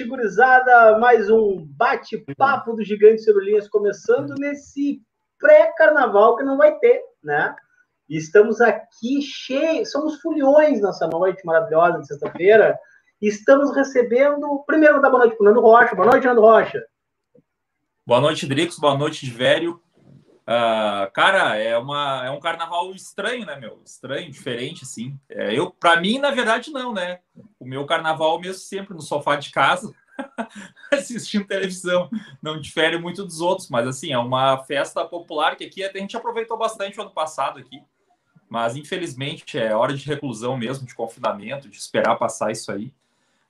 noite, gurizada. Mais um bate-papo do Gigante Celulinhas começando nesse pré-carnaval que não vai ter, né? E estamos aqui cheios, somos fulhões nessa noite maravilhosa de sexta-feira. Estamos recebendo, primeiro, da boa noite para Nando Rocha. Boa noite, Nando Rocha. Boa noite, Drix. Boa noite, Vério. Uh, cara, é, uma, é um carnaval estranho, né, meu? Estranho, diferente, assim. É, eu, para mim, na verdade, não, né? O meu carnaval mesmo sempre no sofá de casa, assistindo televisão. Não difere muito dos outros, mas assim, é uma festa popular que aqui a gente aproveitou bastante o ano passado aqui. Mas infelizmente é hora de reclusão mesmo, de confinamento, de esperar passar isso aí.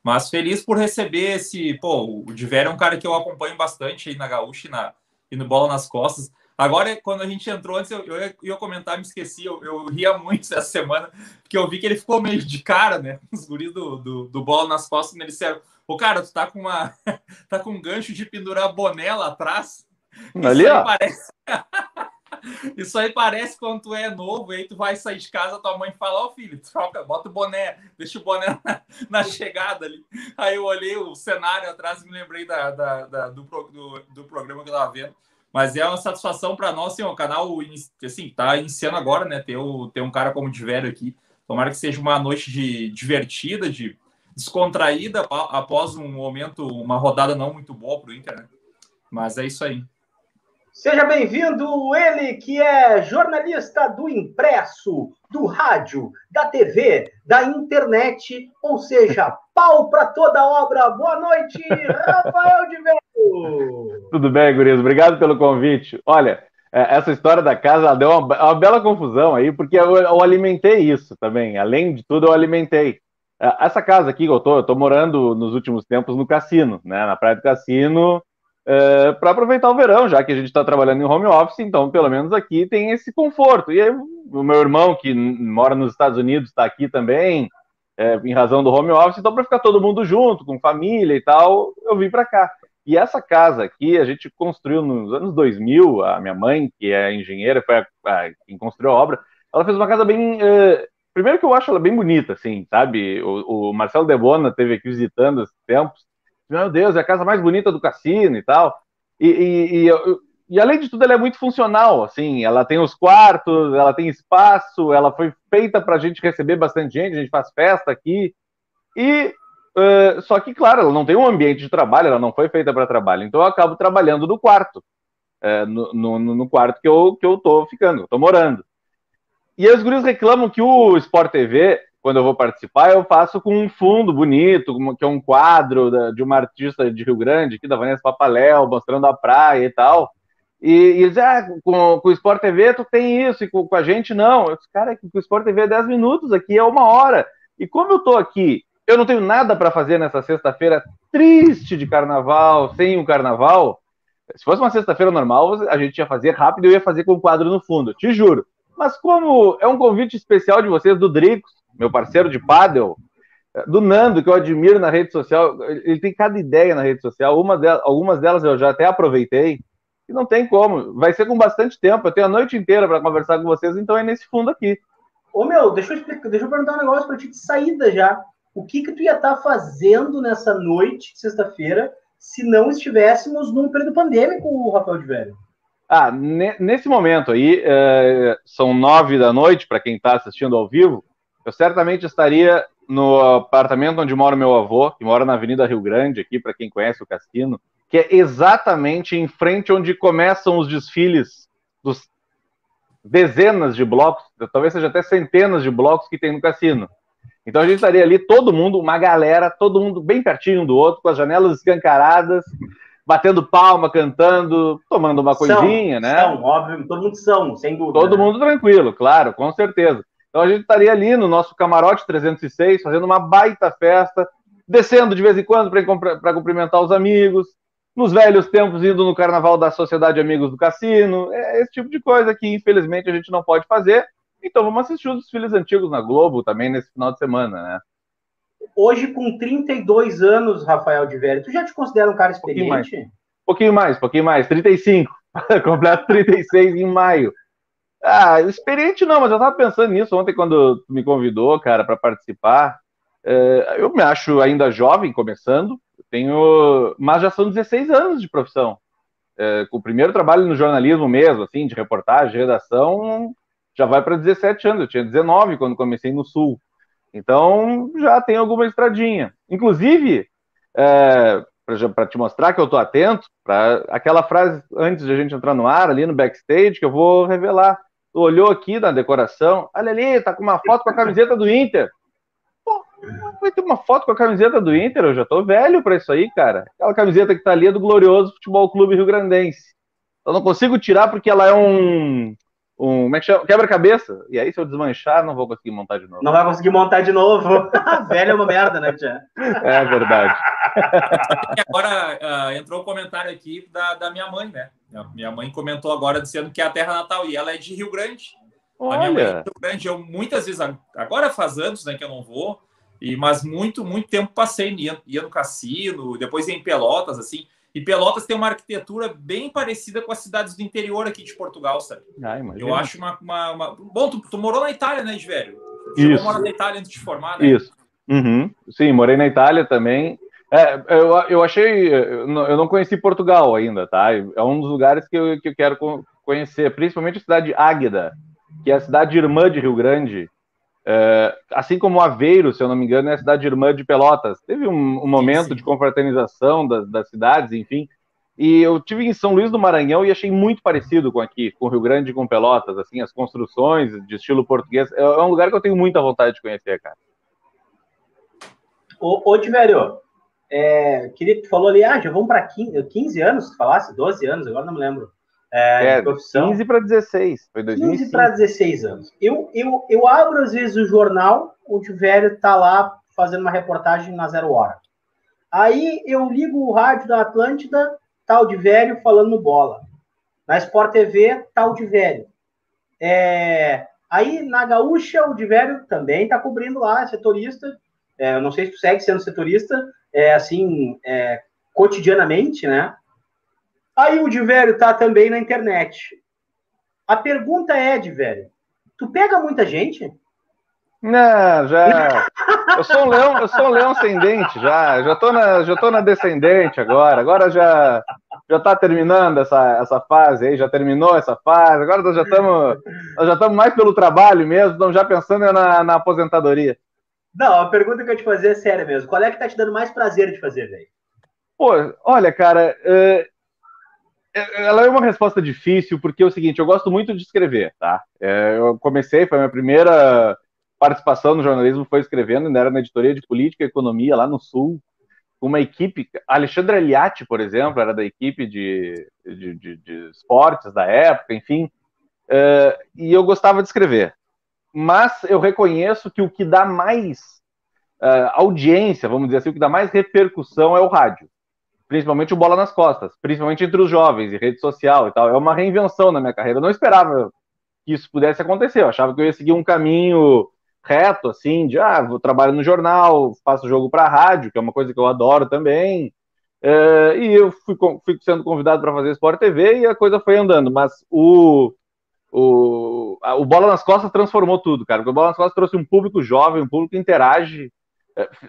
Mas feliz por receber esse. Pô, o Diver é um cara que eu acompanho bastante aí na Gaúcha e, na, e no Bola nas Costas. Agora, quando a gente entrou antes, eu, eu ia comentar, me esqueci, eu, eu, ria muito essa semana, porque eu vi que ele ficou meio de cara, né? Os guris do, do, do bola nas costas, me disseram, ô cara, tu tá com uma. tá com um gancho de pendurar boné lá atrás. Ali, ó. Parece... Isso aí parece quando tu é novo, aí tu vai sair de casa, tua mãe fala, ó oh, filho, troca, bota o boné, deixa o boné na, na, chegada ali. Aí eu olhei o cenário atrás e me lembrei da, da, da do, do, do programa que eu tava vendo. Mas é uma satisfação para nós, assim, o canal assim, tá iniciando agora, né? Ter, o, ter um cara como o Divério aqui. Tomara que seja uma noite de divertida, de descontraída após um momento, uma rodada não muito boa para o Inter, né? Mas é isso aí. Seja bem-vindo, ele que é jornalista do impresso, do rádio, da TV, da internet, ou seja, pau para toda obra. Boa noite, Rafael de Velho. Tudo bem, Gurias? Obrigado pelo convite. Olha, é, essa história da casa deu uma, uma bela confusão aí, porque eu, eu, alimentei isso também. Além de tudo, eu alimentei. É, essa casa aqui que eu tô, eu tô morando nos últimos tempos no cassino, né? Na praia do cassino, é, para aproveitar o verão, já que a gente está trabalhando em home office, então pelo menos aqui tem esse conforto. E aí, o meu irmão, que mora nos Estados Unidos, está aqui também, é, em razão do home office, então para ficar todo mundo junto, com família e tal, eu vim para cá. E essa casa aqui a gente construiu nos anos 2000, a minha mãe, que é engenheira, foi a, a, quem construiu a obra, ela fez uma casa bem. Uh, primeiro que eu acho ela bem bonita, assim, sabe? O, o Marcelo Debona teve aqui visitando esses tempos, meu Deus, é a casa mais bonita do cassino e tal. E, e, e, e, além de tudo, ela é muito funcional, assim, ela tem os quartos, ela tem espaço, ela foi feita para a gente receber bastante gente, a gente faz festa aqui. E uh, só que, claro, ela não tem um ambiente de trabalho, ela não foi feita para trabalho, então eu acabo trabalhando no quarto, uh, no, no, no, quarto que eu, que eu tô ficando, tô morando. E os guris reclamam que o Sport TV quando eu vou participar, eu faço com um fundo bonito, que é um quadro de uma artista de Rio Grande, aqui da Vanessa Papaléu, mostrando a praia e tal. E, e eles ah, com, com o Sport TV tu tem isso, e com, com a gente não. Eu disse, cara, com o Sport TV é 10 minutos, aqui é uma hora. E como eu tô aqui, eu não tenho nada para fazer nessa sexta-feira triste de carnaval, sem o carnaval. Se fosse uma sexta-feira normal, a gente ia fazer rápido, eu ia fazer com o quadro no fundo, te juro. Mas como é um convite especial de vocês, do Dricos, meu parceiro de pádel, do Nando, que eu admiro na rede social, ele tem cada ideia na rede social, delas, algumas delas eu já até aproveitei, e não tem como, vai ser com bastante tempo, eu tenho a noite inteira para conversar com vocês, então é nesse fundo aqui. Ô meu, deixa eu, explicar, deixa eu perguntar um negócio para ti de saída já. O que que tu ia estar tá fazendo nessa noite, sexta-feira, se não estivéssemos num período pandêmico, Rafael de Velho? Ah, nesse momento aí, é, são nove da noite, para quem está assistindo ao vivo, eu certamente estaria no apartamento onde mora meu avô, que mora na Avenida Rio Grande, aqui, para quem conhece o Cassino, que é exatamente em frente onde começam os desfiles dos dezenas de blocos, talvez seja até centenas de blocos que tem no cassino. Então a gente estaria ali, todo mundo, uma galera, todo mundo bem pertinho um do outro, com as janelas escancaradas, batendo palma, cantando, tomando uma coisinha, são, né? São, óbvio, todo mundo são, sem dúvida. Todo né? mundo tranquilo, claro, com certeza. Então a gente estaria ali no nosso camarote 306, fazendo uma baita festa, descendo de vez em quando para cumprimentar os amigos, nos velhos tempos indo no carnaval da Sociedade Amigos do Cassino, é esse tipo de coisa que infelizmente a gente não pode fazer. Então vamos assistir os desfiles antigos na Globo também nesse final de semana, né? Hoje, com 32 anos, Rafael de Velho, tu já te considera um cara experiente? Um pouquinho mais, pouquinho mais, pouquinho mais 35. Completo 36 em maio. Ah, experiente não, mas eu tava pensando nisso ontem quando tu me convidou, cara, para participar. É, eu me acho ainda jovem, começando, tenho, mas já são 16 anos de profissão. É, com o primeiro trabalho no jornalismo mesmo, assim, de reportagem, redação, já vai para 17 anos. Eu tinha 19 quando comecei no Sul. Então, já tem alguma estradinha. Inclusive, é, para te mostrar que eu estou atento, para aquela frase antes de a gente entrar no ar, ali no backstage, que eu vou revelar. Tu olhou aqui na decoração, olha ali, tá com uma foto com a camiseta do Inter. Pô, vai ter uma foto com a camiseta do Inter, eu já tô velho para isso aí, cara. Aquela camiseta que tá ali é do glorioso Futebol Clube Rio Grandense. Eu não consigo tirar porque ela é um um como é que chama? quebra-cabeça. E aí, se eu desmanchar, não vou conseguir montar de novo. Não vai conseguir montar de novo. Velho é uma merda, né, Tia? É verdade. agora uh, entrou um comentário aqui da, da minha mãe, né? Minha mãe comentou agora dizendo que é a terra natal e ela é de Rio Grande. Olha. A minha mãe é de Rio Grande. Eu muitas vezes, agora faz anos né, que eu não vou, e, mas muito, muito tempo passei, ia, ia no cassino, depois ia em Pelotas, assim. E Pelotas tem uma arquitetura bem parecida com as cidades do interior aqui de Portugal, sabe? Ah, eu acho uma, uma, uma... Bom, tu, tu, morou na Itália, né, velho? Isso. Morou na Itália antes de formar, né? Isso. Uhum. Sim, morei na Itália também. É, eu, eu achei. Eu não conheci Portugal ainda, tá? É um dos lugares que eu, que eu quero conhecer, principalmente a cidade de Águeda, que é a cidade irmã de Rio Grande. É, assim como Aveiro, se eu não me engano, é a cidade irmã de Pelotas. Teve um, um momento sim, sim. de confraternização das, das, cidades, enfim. E eu tive em São Luís do Maranhão e achei muito parecido com aqui, com Rio Grande e com Pelotas, assim, as construções de estilo português. É, é um lugar que eu tenho muita vontade de conhecer, cara. Ô, ô Tiverio, é, queria que tu falou ali, ah, já vamos para 15, 15 anos, tu falasse? 12 anos, agora não me lembro é, é, profissão. 15 para 16, foi 2005. 15 para 16 anos. Eu, eu, eu abro, às vezes, o jornal, onde o velho está lá fazendo uma reportagem na zero hora. Aí eu ligo o rádio da Atlântida, tal de velho falando bola. Na Sport TV, tal de velho. É, aí na Gaúcha, o de velho também está cobrindo lá, setorista. É, eu não sei se tu segue sendo setorista, é, assim, é, cotidianamente, né? Aí o de velho tá também na internet. A pergunta é, de velho, tu pega muita gente? Não, já. Eu sou um leão, eu sou um leão ascendente já. Já tô na, já tô na descendente agora. Agora já já tá terminando essa, essa fase aí, já terminou essa fase. Agora nós já estamos nós já estamos mais pelo trabalho mesmo, estamos já pensando na, na aposentadoria. Não, a pergunta que eu te fazer é séria mesmo. Qual é que tá te dando mais prazer de fazer, velho? Pô, olha, cara, é, ela é uma resposta difícil, porque é o seguinte, eu gosto muito de escrever, tá? É, eu comecei, foi a minha primeira participação no jornalismo, foi escrevendo, ainda era na editoria de política e economia, lá no Sul, uma equipe, Alexandre Eliatti, por exemplo, era da equipe de, de, de, de esportes da época, enfim, é, e eu gostava de escrever. Mas eu reconheço que o que dá mais audiência, vamos dizer assim, o que dá mais repercussão é o rádio principalmente o bola nas costas, principalmente entre os jovens e rede social e tal. É uma reinvenção na minha carreira. Eu não esperava que isso pudesse acontecer. Eu achava que eu ia seguir um caminho reto, assim, de ah, vou trabalhar no jornal, faço jogo para rádio, que é uma coisa que eu adoro também. É, e eu fui, fui sendo convidado para fazer Sport TV e a coisa foi andando. Mas o, o, o Bola nas Costas transformou tudo, cara. Porque o Bola nas Costas trouxe um público jovem, um público que interage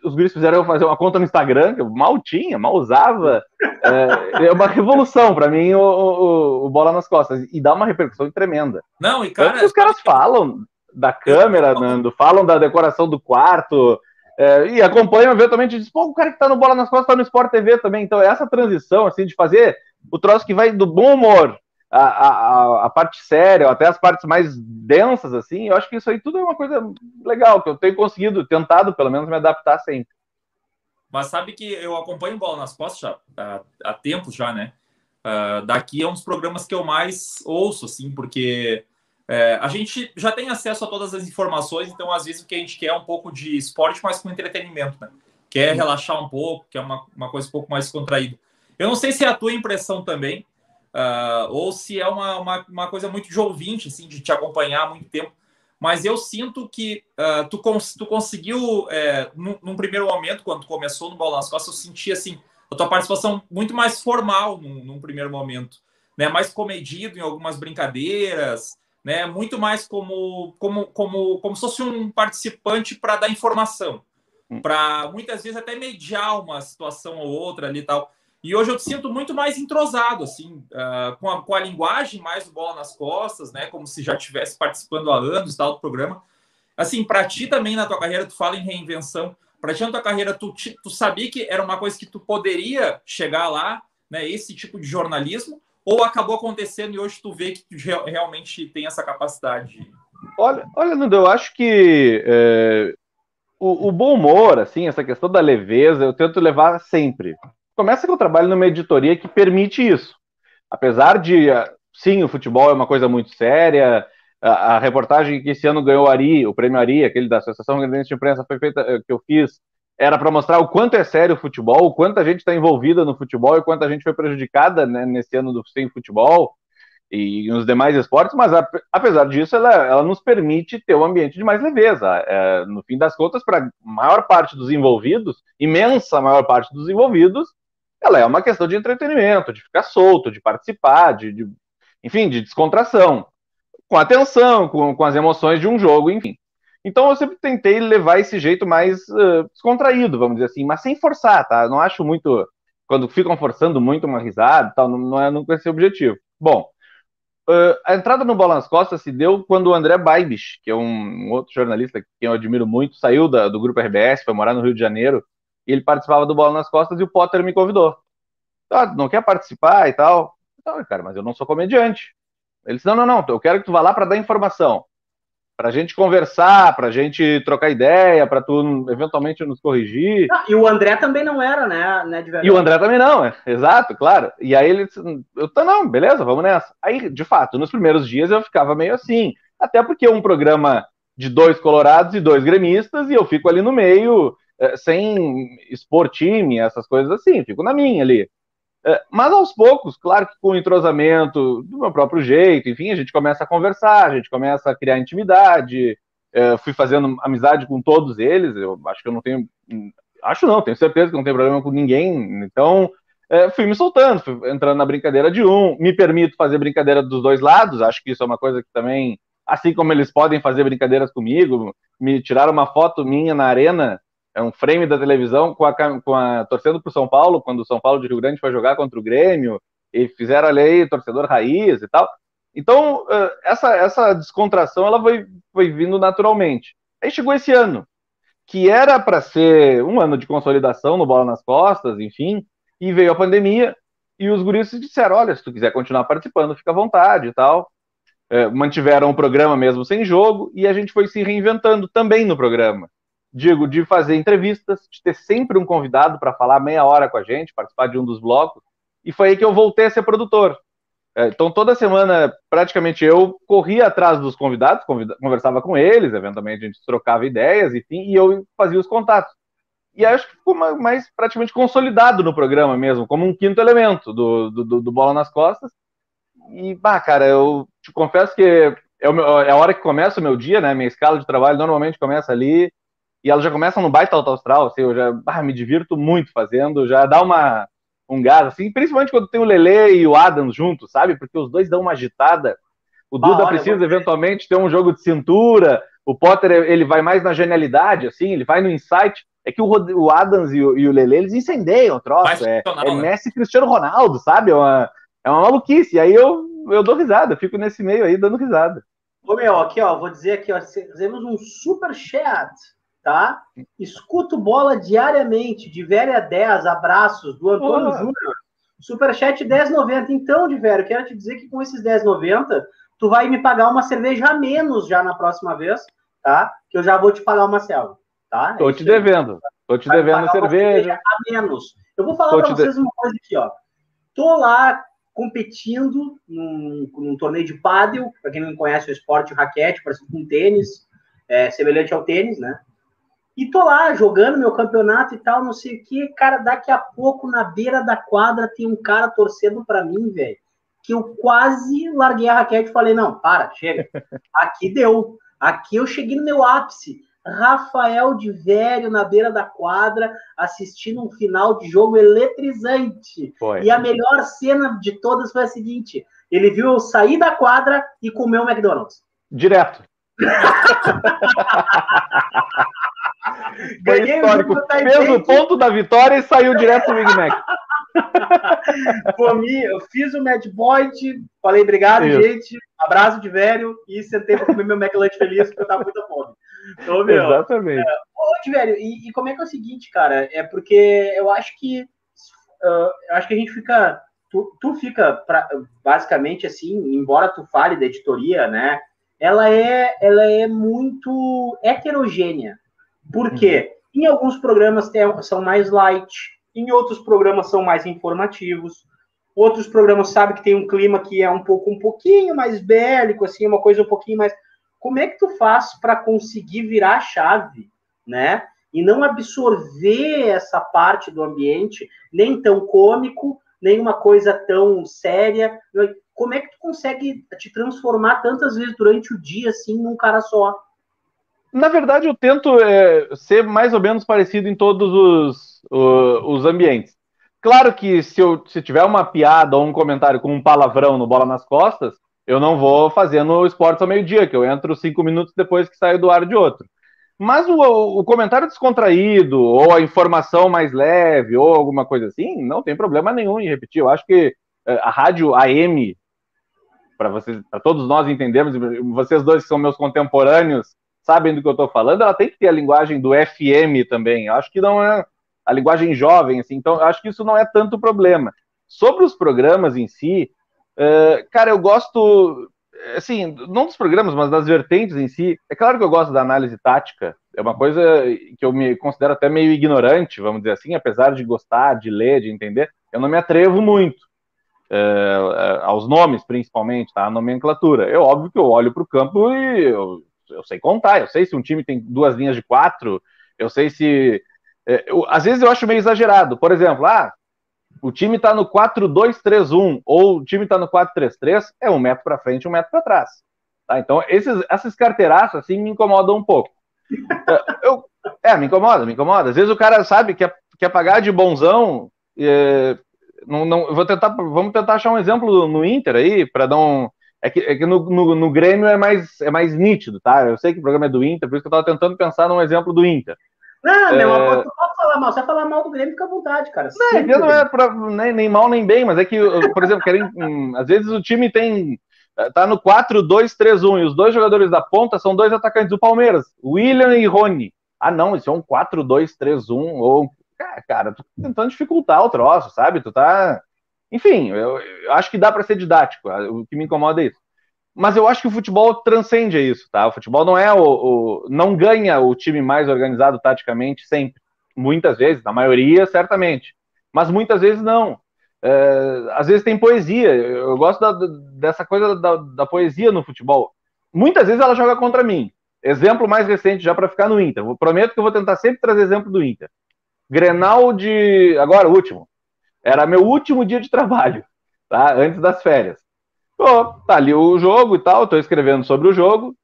os guris fizeram eu fazer uma conta no Instagram, que eu mal tinha, mal usava. É, é uma revolução para mim o, o, o, Bola nas Costas. E dá uma repercussão tremenda. Não, e cara. Tanto que os caras falam da câmera, Nando, falam da decoração do quarto. É, e acompanham eventualmente e dizem, pô, o cara que tá no Bola nas Costas tá no Sport TV também. Então, essa transição, assim, de fazer o troço que vai do bom humor a, a, a, parte séria, até as partes mais densas, assim, eu acho que isso aí tudo é uma coisa legal, que eu tenho conseguido, tentado pelo menos me adaptar sempre. Mas sabe que eu acompanho Bola nas Costas já, há, há tempos já, né? Uh, daqui é um dos programas que eu mais ouço, assim, porque é, a gente já tem acesso a todas as informações, então às vezes o que a gente quer é um pouco de esporte, mas com entretenimento, né? Quer relaxar um pouco, quer uma, uma coisa um pouco mais contraída. Eu não sei se é a tua impressão também, uh, ou se é uma, uma, uma, coisa muito de ouvinte, assim, de te acompanhar há muito tempo. Mas eu sinto que uh, tu, cons tu conseguiu, é, num, num, primeiro momento, quando começou no Bola nas Costas, eu senti assim, a tua participação muito mais formal num, num primeiro momento, né? mais comedido em algumas brincadeiras, né? muito mais como, como, como, como se fosse um participante para dar informação. hum. para muitas vezes até mediar uma situação ou outra ali e tal. E hoje eu te sinto muito mais entrosado, assim, uh, com, a, com a linguagem mais bola nas costas, né? Como se já estivesse participando há anos tal do programa. Assim, para ti também na tua carreira, tu fala em reinvenção. Para ti na tua carreira, tu, tu sabia que era uma coisa que tu poderia chegar lá, né? Esse tipo de jornalismo, ou acabou acontecendo e hoje tu vê que tu realmente tem essa capacidade? Olha, olha, Nando, eu acho que é, o, o, bom humor, assim, essa questão da leveza, eu tento levar sempre. Começa que eu trabalho numa editoria que permite isso. Apesar de, sim, o futebol é uma coisa muito séria, a, a reportagem que esse ano ganhou Ari, o prêmio Ari, aquele da Associação Grandense de Imprensa, foi feita, eh, que eu fiz, era para mostrar o quanto é sério o futebol, o quanto a gente está envolvida no futebol e quanto a gente foi prejudicada né, nesse ano do sem futebol e nos demais esportes, mas apesar disso, ela, ela nos permite ter um ambiente de mais leveza. É, no fim das contas, para a maior parte dos envolvidos, imensa maior parte dos envolvidos, ela é uma questão de entretenimento, de ficar solto, de participar, de, de enfim, de descontração, com atenção, com, com as emoções de um jogo, enfim. Então eu sempre tentei levar esse jeito mais uh, descontraído, vamos dizer assim, mas sem forçar, tá? Não acho muito. Quando ficam forçando muito uma risada tal, não, é nunca esse objetivo. Bom, uh, a entrada no Bola nas Costas se deu quando o André Baibich, que é um, um outro jornalista que eu admiro muito, saiu da, do grupo RBS, foi morar no Rio de Janeiro, ele participava do Bola nas Costas e o Potter me convidou. Ah, não quer participar e tal? Não, cara, mas eu não sou comediante. Ele disse: não, não, não, eu quero que tu vá lá para dar informação para a gente conversar, para a gente trocar ideia, para tu eventualmente nos corrigir. Ah, e o André também não era, né, né E o André também não, é, exato, claro. E aí ele, eu tô não, beleza, vamos nessa. Aí, de fato, nos primeiros dias eu ficava meio assim, até porque é um programa de dois colorados e dois gremistas e eu fico ali no meio, sem expor time, essas coisas assim, fico na minha ali. É, mas aos poucos, claro que com o entrosamento do meu próprio jeito, enfim, a gente começa a conversar, a gente começa a criar intimidade. É, fui fazendo amizade com todos eles. Eu acho que eu não tenho. Acho não, tenho certeza que não tenho problema com ninguém. Então, é, fui me soltando, fui entrando na brincadeira de um. Me permito fazer brincadeira dos dois lados. Acho que isso é uma coisa que também, assim como eles podem fazer brincadeiras comigo, me tiraram uma foto minha na arena é um frame da televisão com a, com a torcendo para o São Paulo, quando o São Paulo de Rio Grande foi jogar contra o Grêmio, e fizeram ali torcedor raiz e tal. Então, essa, essa descontração ela foi, foi vindo naturalmente. Aí chegou esse ano, que era para ser um ano de consolidação no Bola nas Costas, enfim, e veio a pandemia, e os guris disseram, olha, se tu quiser continuar participando, fica à vontade e tal. É, mantiveram o programa mesmo sem jogo, e a gente foi se reinventando também no programa digo, de fazer entrevistas, de ter sempre um convidado para falar meia hora com a gente, participar de um dos blocos, e foi aí que eu voltei a ser produtor. É, então, toda semana, praticamente, eu corria atrás dos convidados, conversava com eles, eventualmente a gente trocava ideias, enfim, e eu fazia os contatos. E acho que ficou mais praticamente consolidado no programa mesmo, como um quinto elemento do, do, do Bola nas Costas. E, bah, cara, eu te confesso que é, meu, é a hora que começa o meu dia, né? Minha escala de trabalho normalmente começa ali e ela já começa no baita alto astral, assim, eu já ah, me divirto muito fazendo, já dá uma, um gás, assim, principalmente quando tem o Lele e o Adams juntos, sabe? Porque os dois dão uma agitada. O Duda precisa eventualmente ter um jogo de cintura, o Potter ele vai mais na genialidade, assim, ele vai no insight. É que o, o Adams e o, e o Lele, eles incendeiam o troço. É, é? Messi Cristiano Ronaldo, sabe? É uma, é uma maluquice. E aí eu, eu dou risada, fico nesse meio aí dando risada. Ô meu, aqui ó, vou dizer aqui, ó, fizemos um super chat tá? Escuto bola diariamente, de velho a 10, abraços, do Antônio oh. Júnior. Superchat 10,90. Então, de velho, quero te dizer que com esses 10,90, tu vai me pagar uma cerveja a menos já na próxima vez, tá? Que eu já vou te pagar uma selva, tá? Tô é te devendo. Tô te vai devendo cerveja. A menos. Eu vou falar para vocês de... uma coisa aqui, ó. Tô lá competindo num, num torneio de pádel, para quem não conhece o esporte, o raquete, parecido com tênis, é, semelhante ao tênis, né? E tô lá jogando meu campeonato e tal, não sei o que. Cara, daqui a pouco na beira da quadra tem um cara torcendo para mim, velho. Que eu quase larguei a raquete e falei: não, para, chega. Aqui deu. Aqui eu cheguei no meu ápice. Rafael de Velho na beira da quadra, assistindo um final de jogo eletrizante. Foi. E a melhor cena de todas foi a seguinte: ele viu eu sair da quadra e comer o McDonald's. Direto. Foi histórico. Fez o ponto da vitória e saiu direto do Big Mac. Comi, eu fiz o Mad Point, falei obrigado, Isso. gente, abraço de velho e sentei para comer meu McLanche feliz porque eu tava muito fome. Então, meu, Exatamente. É, velho, e, e, como é que é o seguinte, cara? É porque eu acho que uh, eu acho que a gente fica tu, tu fica pra, basicamente assim, embora tu fale da editoria, né? Ela é ela é muito heterogênea. Por quê? Uhum. Em alguns programas tem, são mais light, em outros programas são mais informativos. Outros programas sabem que tem um clima que é um pouco um pouquinho mais bélico, assim, uma coisa um pouquinho mais. Como é que tu faz para conseguir virar a chave, né? E não absorver essa parte do ambiente, nem tão cômico, nem uma coisa tão séria. Como é que tu consegue te transformar tantas vezes durante o dia, assim, num cara só? Na verdade, eu tento é, ser mais ou menos parecido em todos os, os ambientes. Claro que se eu se tiver uma piada ou um comentário com um palavrão no Bola nas Costas, eu não vou fazer no Esportes ao meio-dia, que eu entro cinco minutos depois que saio do ar de outro. Mas o, o, comentário descontraído, ou a informação mais leve, ou alguma coisa assim, não tem problema nenhum em repetir. Eu acho que é, a rádio AM, para vocês, para todos nós entendermos, vocês dois que são meus contemporâneos, sabem do que eu estou falando, ela tem que ter a linguagem do FM também. Eu acho que não é a linguagem jovem, assim, então eu acho que isso não é tanto problema. Sobre os programas em si, uh, cara, eu gosto, assim, não dos programas, mas das vertentes em si. É claro que eu gosto da análise tática, é uma coisa que eu me considero até meio ignorante, vamos dizer assim, apesar de gostar, de ler, de entender, eu não me atrevo muito. Uh, aos nomes, principalmente, tá? A nomenclatura. É óbvio que eu olho para o campo e eu eu sei contar, eu sei se um time tem duas linhas de quatro, eu sei se. É, eu, às vezes eu acho meio exagerado. Por exemplo, ah, o time está no 4-2-3-1 ou o time está no 4-3-3, é um metro para frente um metro para trás. Tá? Então, esses, essas carteiraças assim me incomodam um pouco. É, eu, é, me incomoda, me incomoda. Às vezes o cara sabe que quer, quer pagar de bonzão. É, não, não, vou tentar, vamos tentar achar um exemplo no Inter aí, para dar um, é que, é que no, no, no, Grêmio é mais, é mais nítido, tá? Eu sei que o programa é do Inter, por isso que eu tava tentando pensar num exemplo do Inter. Não, é... meu amor, tu pode falar mal. Se você falar mal do Grêmio, fica à vontade, cara. Não, é não é pra, nem, nem mal nem bem, mas é que, por exemplo, querem, hum, às vezes o time tem. tá no 4-2-3-1 e os dois jogadores da ponta são dois atacantes do Palmeiras, William e Rony. Ah, não, isso é um 4-2-3-1 ou. Cara, tu tá tentando dificultar o troço, sabe? Tu tá enfim, eu, eu acho que dá para ser didático. O que me incomoda é isso. Mas eu acho que o futebol transcende isso, tá? O futebol não é o, o não ganha o time mais organizado taticamente sempre. Muitas vezes, na maioria, certamente. Mas muitas vezes não. É, às vezes tem poesia. Eu gosto da, dessa coisa da, da, poesia no futebol. Muitas vezes ela joga contra mim. Exemplo mais recente, já para ficar no Inter. Prometo que eu vou tentar sempre trazer exemplo do Inter. Grenal de. Agora, o último. Era meu último dia de trabalho, tá? Antes das férias. Pô, tá ali o jogo e tal, tô escrevendo sobre o jogo.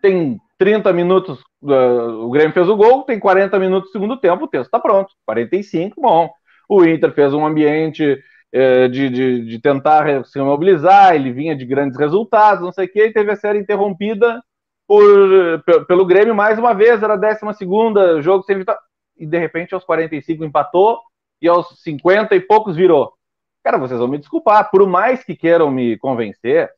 Tem 30 minutos, uh, o Grêmio fez o gol, tem 40 minutos do segundo tempo, o texto tá pronto. 45, bom. O Inter fez um ambiente uh, de, de, de, tentar se mobilizar, ele vinha de grandes resultados, não sei o quê, e teve a série interrompida por, pelo Grêmio mais uma vez, era a 12 segunda, jogo sem vitória, e de repente aos 45 empatou, e aos 50 e poucos virou. Cara, vocês vão me desculpar, por mais que queiram me convencer,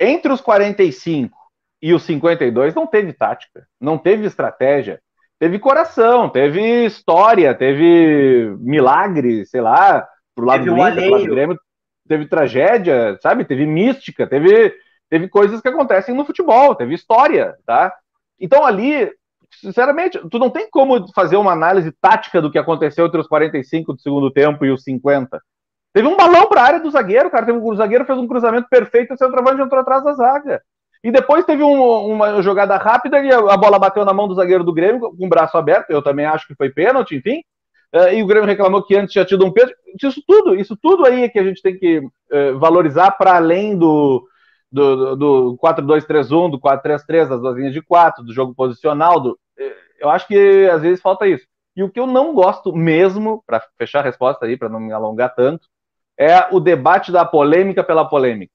entre os 45 e os 52 não teve tática, não teve estratégia, teve coração, teve história, teve milagre, sei lá, pro lado teve do Inter, pro lado do Grêmio, teve tragédia, sabe? Teve mística, teve, teve coisas que acontecem no futebol, teve história, tá? Então ali sinceramente, tu não tem como fazer uma análise tática do que aconteceu entre os 45 do segundo tempo e os 50. Teve um balão para a área do zagueiro, cara. Teve um, o zagueiro fez um cruzamento perfeito, o centroavante entrou atrás da zaga. E depois teve um, uma jogada rápida e a bola bateu na mão do zagueiro do Grêmio com o braço aberto. Eu também acho que foi pênalti, enfim. Uh, e o Grêmio reclamou que antes tinha tido um pênalti. Isso tudo, isso tudo aí é que a gente tem que uh, valorizar para além do, do, do 4-2-3-1, do 4-3-3, das duas linhas de quatro, do jogo posicional. Do, eh, eu acho que às vezes falta isso. E o que eu não gosto mesmo, para fechar a resposta aí, para não me alongar tanto, é o debate da polêmica pela polêmica.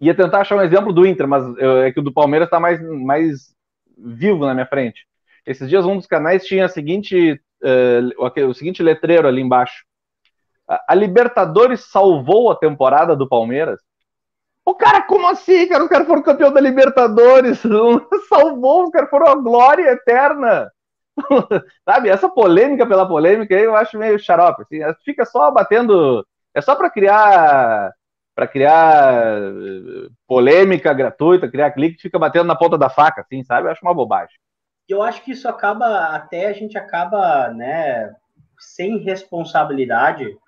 Ia tentar achar um exemplo do Inter, mas é que o do Palmeiras está mais, mais vivo na minha frente. esses dias um dos canais tinha a seguinte, uh, o seguinte letreiro ali embaixo. A Libertadores salvou a temporada do Palmeiras? O cara, como assim, cara? Os caras foram campeão da Libertadores, salvou, os caras foram a glória eterna. Sabe, essa polêmica pela polêmica eu acho meio xarope. Assim, fica só batendo. É só para criar para criar eh, polêmica gratuita, criar clique, fica batendo na ponta da faca, assim, sabe? Eu acho uma bobagem. Eu acho que isso acaba, até a gente acaba, né, sem responsabilidade,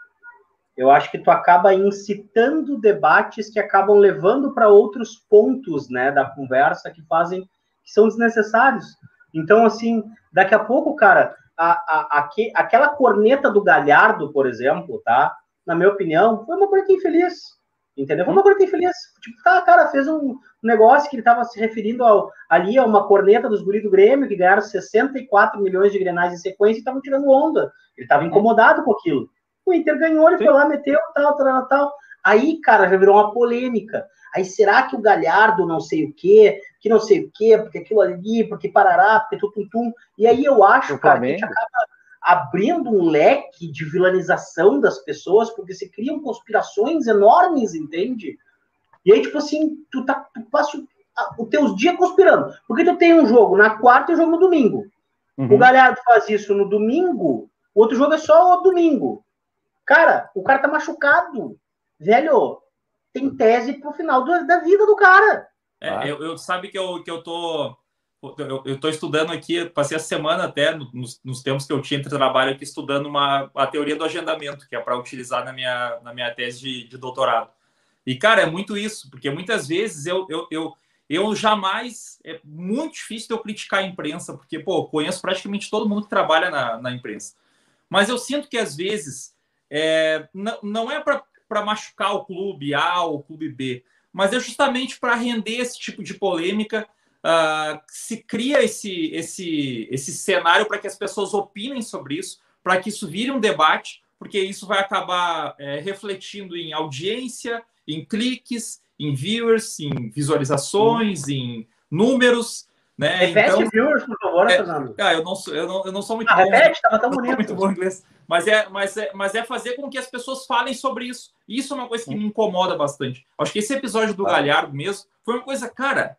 eu acho que tu acaba incitando debates que acabam levando para outros pontos, né, da conversa que fazem, que são desnecessários. Então, assim, daqui a pouco, cara, a, a, a, aquela corneta do Galhardo, por exemplo, tá? Na minha opinião, foi uma corneta infeliz. Entendeu? Foi uma corneta infeliz. Tipo, tá, cara, fez um negócio que ele estava se referindo ao, ali a uma corneta dos guris do Grêmio, que ganharam 64 milhões de grenais em sequência e estavam tirando onda. Ele estava incomodado com aquilo. O Inter ganhou, ele Sim. foi lá, meteu, tal, tal, tal. Aí, cara, já virou uma polêmica. Aí, será que o Galhardo não sei o quê, que não sei o quê, porque aquilo ali, porque parará, porque tum, tum, E aí eu acho, cara, que a gente acaba abrindo um leque de vilanização das pessoas, porque se criam conspirações enormes, entende? E aí, tipo assim, tu, tá, tu passa os teus dias conspirando. Porque tu tem um jogo na quarta e um jogo no domingo. Uhum. O Galhardo faz isso no domingo, o outro jogo é só o domingo. Cara, o cara tá machucado. Velho, tem tese pro final do, da vida do cara. É, eu, eu, sabe que eu, que eu tô. Eu, eu tô estudando aqui, passei a semana até, nos, nos tempos que eu tinha entre trabalho aqui, estudando uma, a teoria do agendamento, que é para utilizar na minha, na minha tese de, de, doutorado. E, cara, é muito isso, porque muitas vezes eu, eu, eu, eu jamais. É muito difícil eu criticar a imprensa, porque, pô, conheço praticamente todo mundo que trabalha na, na imprensa. Mas eu sinto que, às vezes, é, não, não é para machucar o clube A ou o clube B, mas é justamente para render esse tipo de polêmica. Uh, se cria esse, esse, esse cenário para que as pessoas opinem sobre isso, para que isso vire um debate, porque isso vai acabar é, refletindo em audiência, em cliques, em viewers, em visualizações, em números. Né? Repete então, viewers, por favor, é, Fernando. Ah, eu, não, eu, não, eu não sou muito ah, bom. Repete, estava tão bonito. muito bom inglês. Mas é, mas, é, mas é fazer com que as pessoas falem sobre isso. Isso é uma coisa que me incomoda bastante. Acho que esse episódio do Galhardo mesmo foi uma coisa, cara,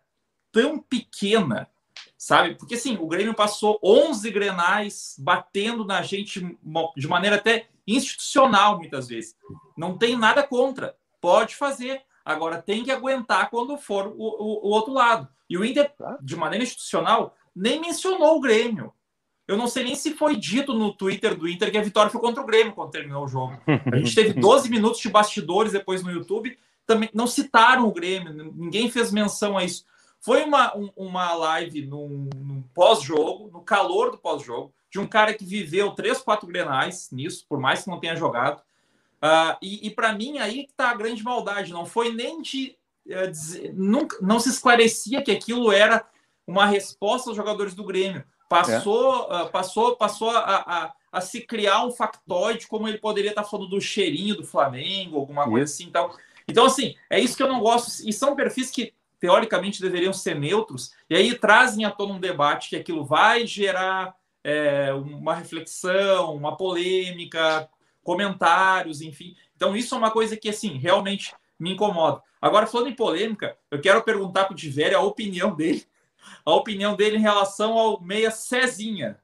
tão pequena, sabe? Porque assim, o Grêmio passou 11 grenais batendo na gente de maneira até institucional, muitas vezes. Não tem nada contra. Pode fazer. Agora tem que aguentar quando for o, o, o outro lado. E o Inter, de maneira institucional, nem mencionou o Grêmio. Eu não sei nem se foi dito no Twitter do Inter que a vitória foi contra o Grêmio quando terminou o jogo. A gente teve 12 minutos de bastidores depois no YouTube, também não citaram o Grêmio, ninguém fez menção a isso. Foi uma, um, uma live num, num pós-jogo, no calor do pós-jogo, de um cara que viveu três, quatro grenais nisso, por mais que não tenha jogado. Uh, e, e para mim, aí está a grande maldade. Não foi nem de. Uh, dizer, nunca, não se esclarecia que aquilo era uma resposta aos jogadores do Grêmio. Passou, é. uh, passou, passou a, a, a, se criar um factoide, como ele poderia estar falando do cheirinho do Flamengo, alguma coisa assim. Então, então, assim, é isso que eu não gosto. E são perfis que, teoricamente, deveriam ser neutros, e aí trazem à tona um debate que aquilo vai gerar é, uma reflexão, uma polêmica, comentários, enfim. Então, isso é uma coisa que, assim, realmente me incomoda. Agora, falando em polêmica, eu quero perguntar para o Diverio a opinião dele a opinião dele em relação ao meia Cezinha.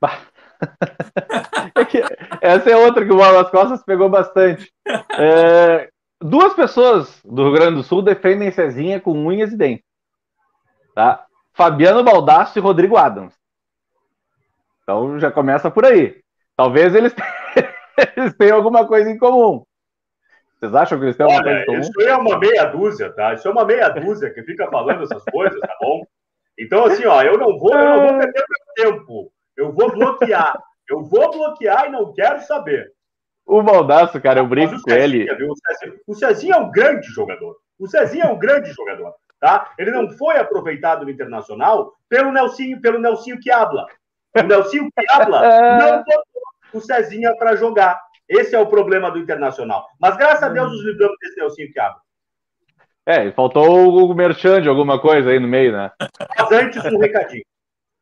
Essa é outra que o Bola Costas pegou bastante. É, duas pessoas do Rio Grande do Sul defendem Cezinha com unhas e dentes. Tá? Fabiano Baldasso e Rodrigo Adams. Então já começa por aí. Talvez eles, eles tenham alguma coisa em comum. Vocês acham que eles têm alguma Olha, coisa em comum? Isso é uma meia dúzia, tá? Isso é uma meia dúzia que fica falando essas coisas, tá bom? Então, assim, ó, eu não vou, eu não vou perder meu tempo. Eu vou bloquear. Eu vou bloquear e não quero saber. O Baldaço, cara, eu brinco com ele. O Cezinha, o Cezinha é um grande jogador. O Cezinha é um grande jogador, tá? Ele não foi aproveitado no Internacional pelo Nelsinho, pelo Nelsinho que habla. O Nelsinho que habla não botou o Cezinha para jogar. Esse é o problema do Internacional. Mas graças a Deus nos livramos desse Nelsinho que habla. É, faltou o merchan de alguma coisa aí no meio, né? Mas antes um recadinho.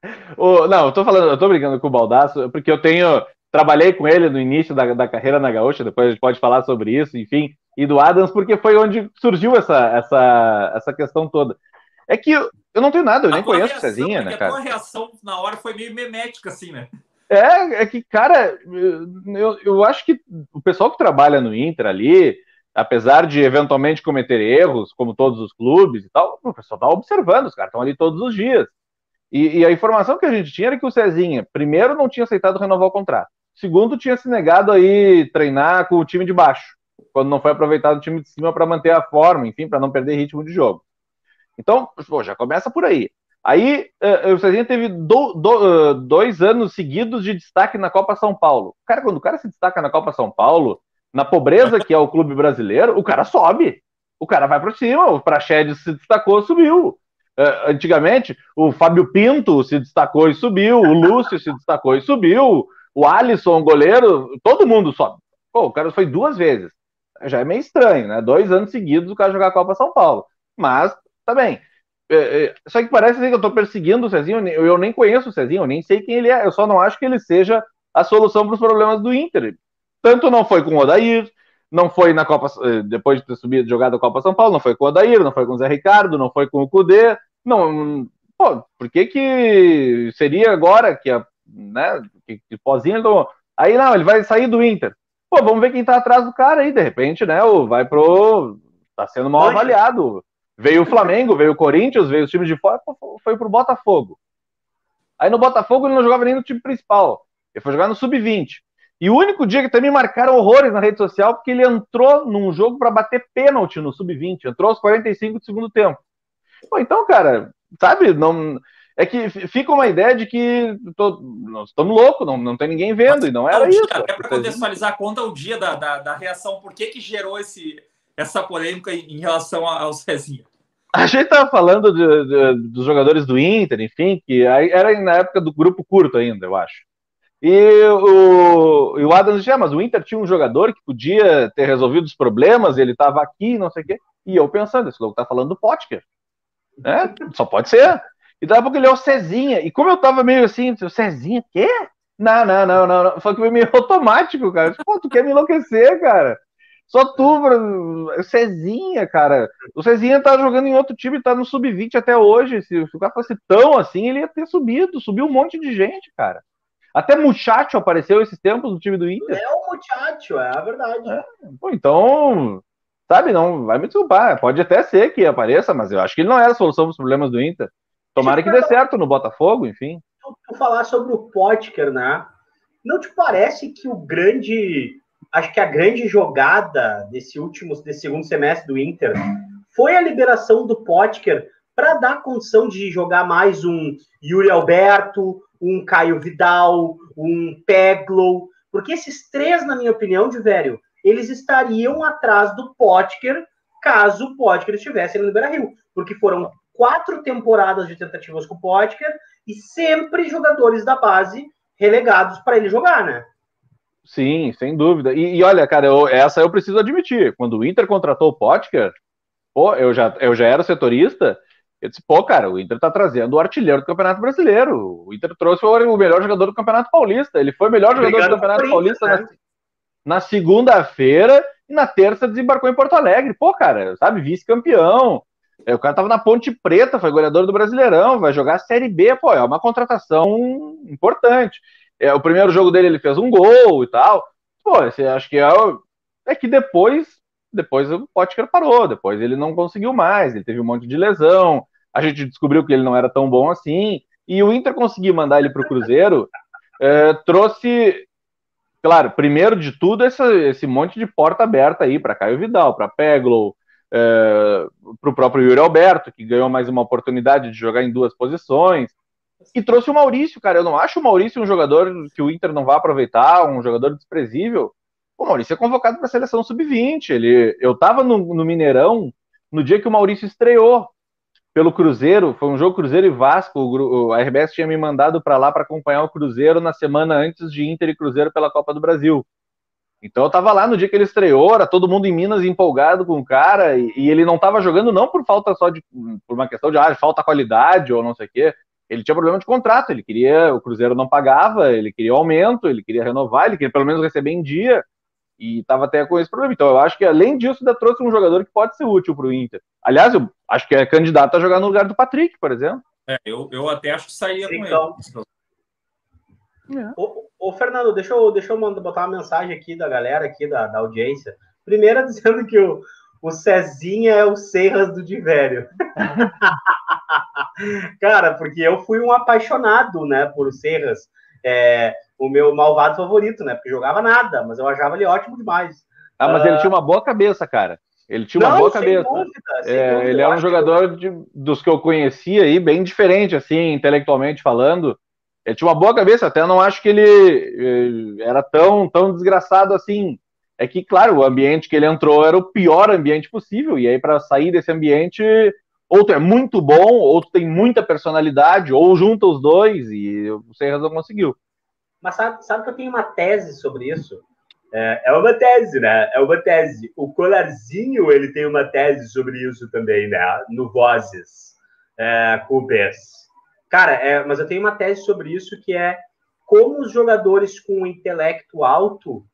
o, não, eu tô falando, eu tô brincando com o Baldaço, porque eu tenho. Trabalhei com ele no início da, da carreira na Gaúcha, depois a gente pode falar sobre isso, enfim, e do Adams, porque foi onde surgiu essa, essa, essa questão toda. É que eu, eu não tenho nada, eu a nem conheço reação, o Cezinha, né, cara? A tua reação na hora foi meio memética, assim, né? É, é que, cara, eu, eu acho que o pessoal que trabalha no Inter ali, apesar de eventualmente cometer erros, como todos os clubes e tal, o pessoal tá observando, os caras estão ali todos os dias. E, e, a informação que a gente tinha era que o Cezinha, primeiro, não tinha aceitado renovar o contrato. Segundo, tinha se negado aí treinar com o time de baixo, quando não foi aproveitado o time de cima para manter a forma, enfim, para não perder ritmo de jogo. Então, pô, já começa por aí. Aí uh, o Cezinha teve do, do, uh, dois anos seguidos de destaque na Copa São Paulo. Cara, quando o cara se destaca na Copa São Paulo, na pobreza que é o clube brasileiro, o cara sobe. O cara vai para cima. O Praxedes se destacou, subiu. Uh, antigamente, o Fábio Pinto se destacou e subiu. O Lúcio se destacou e subiu. O Alisson, goleiro, todo mundo sobe. Pô, o cara foi duas vezes. Já é meio estranho, né? Dois anos seguidos o cara jogar a Copa São Paulo. Mas, tá bem é, é, só que parece assim, que eu tô perseguindo o Cezinho, eu, eu nem conheço o Cezinho, eu nem sei quem ele é, eu só não acho que ele seja a solução para os problemas do Inter. Tanto não foi com o Odair, não foi na Copa, eh, depois de ter subido, jogado a Copa São Paulo, não foi com o Odair, não foi com o Zé Ricardo, não foi com o Cudê, não, pô, por que que seria agora que a, né, que, que pozinho, aí não, ele vai sair do Inter. Pô, vamos ver quem tá atrás do cara aí, de repente, né, o vai pro, tá sendo mal avaliado, Veio o Flamengo, veio o Corinthians, veio os times de fora, foi pro Botafogo. Aí no Botafogo ele não jogava nem no time principal. Ele foi jogar no sub-20. E o único dia que também marcaram horrores na rede social, porque ele entrou num jogo para bater pênalti no sub-20. Entrou aos 45 do segundo tempo. Pô, então, cara, sabe, não. É que fica uma ideia de que tô, nós estamos loucos, não, não tem ninguém vendo, e não era isso. Até para contextualizar, conta o dia da, da, da reação, por que, que gerou esse, essa polêmica em relação ao Cezinha? A gente estava falando de, de, dos jogadores do Inter, enfim, que era na época do grupo curto ainda, eu acho. E o, e o Adams disse, ah, mas o Inter tinha um jogador que podia ter resolvido os problemas, ele estava aqui, não sei o quê. E eu pensando, esse louco tá falando do Potker. Né? Só pode ser. E a pouco ele é o Cezinha. E como eu tava meio assim, o Cezinha, quê? Não, não, não, não, não. Foi meio automático, cara. Pô, tu quer me enlouquecer, cara? Só tu, Cezinha, cara. O Cezinha tá jogando em outro time, tá no sub-20 até hoje. Se, se, o cara fosse tão assim, ele ia ter subido. Subiu um monte de gente, cara. Até Muchacho apareceu esses tempos no time do Inter. É o Muchacho, é a verdade. É. Pô, então, sabe, não vai me desculpar. Pode até ser que apareça, mas eu acho que ele não era a solução dos problemas do Inter. Tomara que dê certo no Botafogo, enfim. Tu falar sobre o Potker, né? Não te parece que o grande acho que a grande jogada desse último, desse segundo semestre do Inter foi a liberação do Potker para dar condição de jogar mais um Yuri Alberto, um Caio Vidal, um Peglow, porque esses três, na minha opinião, de velho, eles estariam atrás do Potker caso o Potker estivesse no Beira-Rio, porque foram quatro temporadas de tentativas com o Potker e sempre jogadores da base relegados para ele jogar, né? Sim, sem dúvida. E, e olha, cara, eu, essa eu preciso admitir. Quando o Inter contratou o Potker, pô, eu já, eu já era setorista, eu disse, pô, cara, o Inter tá trazendo o artilheiro do Campeonato Brasileiro. O Inter trouxe o, melhor jogador do Campeonato Paulista. Ele foi o melhor Obrigado jogador do Campeonato Paulista né? na, na segunda-feira e na terça desembarcou em Porto Alegre. Pô, cara, sabe, vice-campeão. É, o cara tava na Ponte Preta, foi goleador do Brasileirão, vai jogar a Série B, pô, é uma contratação importante. É, o primeiro jogo dele ele fez um gol e tal. Pô, você acha que é, é que depois, depois o Potker parou, depois ele não conseguiu mais, ele teve um monte de lesão. A gente descobriu que ele não era tão bom assim. E o Inter conseguiu mandar ele para o Cruzeiro, é, trouxe, claro, primeiro de tudo, esse, esse monte de porta aberta aí para Caio Vidal, para Peglow, é, para o próprio Yuri Alberto, que ganhou mais uma oportunidade de jogar em duas posições e trouxe o Maurício, cara. Eu não acho o Maurício um jogador que o Inter não vai aproveitar, um jogador desprezível. O Maurício é convocado para a seleção sub-20. Ele, eu estava no, no, Mineirão no dia que o Maurício estreou pelo Cruzeiro. Foi um jogo Cruzeiro e Vasco. O, a RBS tinha me mandado para lá para acompanhar o Cruzeiro na semana antes de Inter e Cruzeiro pela Copa do Brasil. Então eu estava lá no dia que ele estreou, era todo mundo em Minas empolgado com o cara, e, e ele não estava jogando não por falta só de por uma questão de ah, falta qualidade ou não sei o quê ele tinha problema de contrato, ele queria, o Cruzeiro não pagava, ele queria aumento, ele queria renovar, ele queria pelo menos receber em dia, e estava até com esse problema. Então, eu acho que além disso, ainda trouxe um jogador que pode ser útil para o Inter. Aliás, eu acho que é candidato a jogar no lugar do Patrick, por exemplo. É, eu, eu até acho que sairia então, com ele. É. Ô, ô, Fernando, deixa eu, deixa eu mandar, botar uma mensagem aqui da galera, aqui da, da audiência. Primeiro, dizendo que o, o Cezinha é o Serras do Divério. Cara, porque eu fui um apaixonado, né, por Serras. É, o meu malvado favorito, né? Porque jogava nada, mas eu achava ele ótimo demais. Ah, mas uh... ele tinha uma boa cabeça, cara. Ele tinha uma Não, boa cabeça. Dúvida, é, dúvida, ele é um jogador que... de, dos que eu conhecia aí, bem diferente, assim, intelectualmente falando. Ele tinha uma boa cabeça, até não acho que ele eh, era tão, tão desgraçado assim. É que, claro, o ambiente que ele entrou era o pior ambiente possível, e aí para sair desse ambiente, ou tu é muito bom, ou tu tem muita personalidade, ou junta os dois, e o Serras não conseguiu. Mas sabe, sabe que eu tenho uma tese sobre isso? É, é, uma tese, né? É uma tese. O Colarzinho, ele tem uma tese sobre isso também, né? No Vozes, é, com o Bess. Cara, é, mas eu tenho uma tese sobre isso que é como os jogadores com intelecto alto,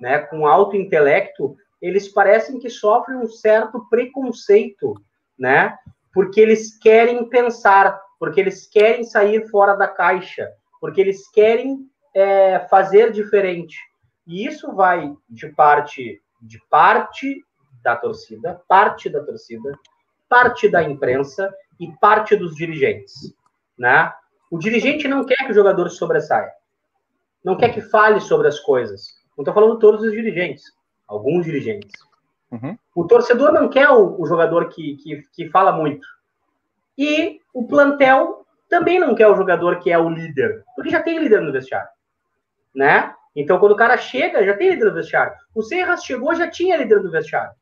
né, com alto intelecto, eles parecem que sofrem um certo preconceito, né? Porque eles querem pensar, porque eles querem sair fora da caixa, porque eles querem é, fazer diferente. E isso vai de parte de parte da torcida, parte da torcida, parte da imprensa e parte dos dirigentes, né? O dirigente não quer que o jogador sobressaia, não quer que fale sobre as coisas. Não estou falando todos os dirigentes, alguns dirigentes. Uhum. O torcedor não quer o, o jogador que, que, que fala muito. E o plantel também não quer o jogador que é o líder, porque já tem líder no vestiário né? Então, quando o cara chega, já tem líder do vestiário. O Serras chegou, já tinha líder do vestiário.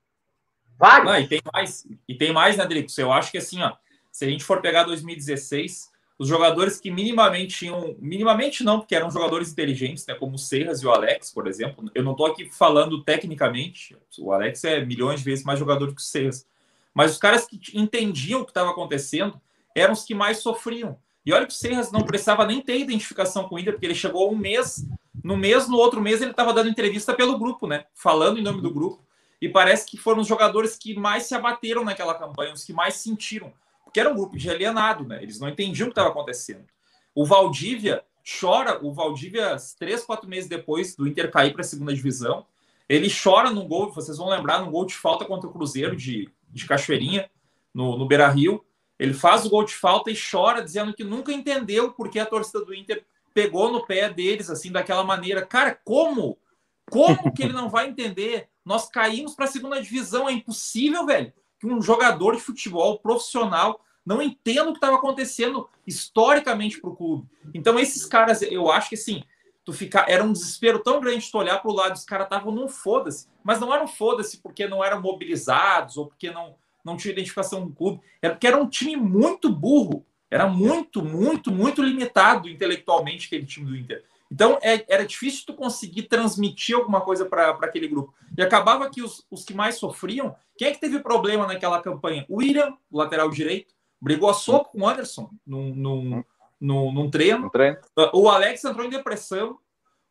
Vários. Não, e tem mais, e tem mais, né, Dricos? Eu acho que assim, ó, se a gente for pegar 2016, os jogadores que minimamente tinham, minimamente não, porque eram jogadores inteligentes, né, como o Serras e o Alex, por exemplo. Eu não estou aqui falando tecnicamente, o Alex é milhões de vezes mais jogador do que o Serras. Mas os caras que entendiam o que estava acontecendo eram os que mais sofriam. E olha que o Serras não precisava nem ter identificação com o Inter, porque ele chegou um mês, no mês, no outro mês, ele estava dando entrevista pelo grupo, né? Falando em nome do grupo. E parece que foram os jogadores que mais se abateram naquela campanha, os que mais sentiram. Porque era um grupo de alienado, né? Eles não entendiam o que estava acontecendo. O Valdívia chora, o Valdívia, três, quatro meses depois do Inter cair para a segunda divisão, ele chora num gol, vocês vão lembrar, num gol de falta contra o Cruzeiro de, de Cachoeirinha, no, no Beira Rio ele faz o gol de falta e chora, dizendo que nunca entendeu porque a torcida do Inter pegou no pé deles, assim, daquela maneira. Cara, como? Como que ele não vai entender? Nós caímos para a segunda divisão. É impossível, velho, que um jogador de futebol profissional não entenda o que estava acontecendo historicamente para o clube. Então, esses caras, eu acho que assim, tu ficar, era um desespero tão grande tu olhar para o lado, os caras estavam num foda-se, mas não eram foda-se porque não eram mobilizados ou porque não não tinha identificação com o clube. Era porque era um time muito burro. Era muito, muito, muito limitado intelectualmente aquele time do Inter. Então é, era difícil tu conseguir transmitir alguma coisa para aquele grupo. E acabava que os, os que mais sofriam. Quem é que teve problema naquela campanha? O William, o lateral direito, brigou a soco com o Anderson num, num, num, num treino. treino. O Alex entrou em depressão.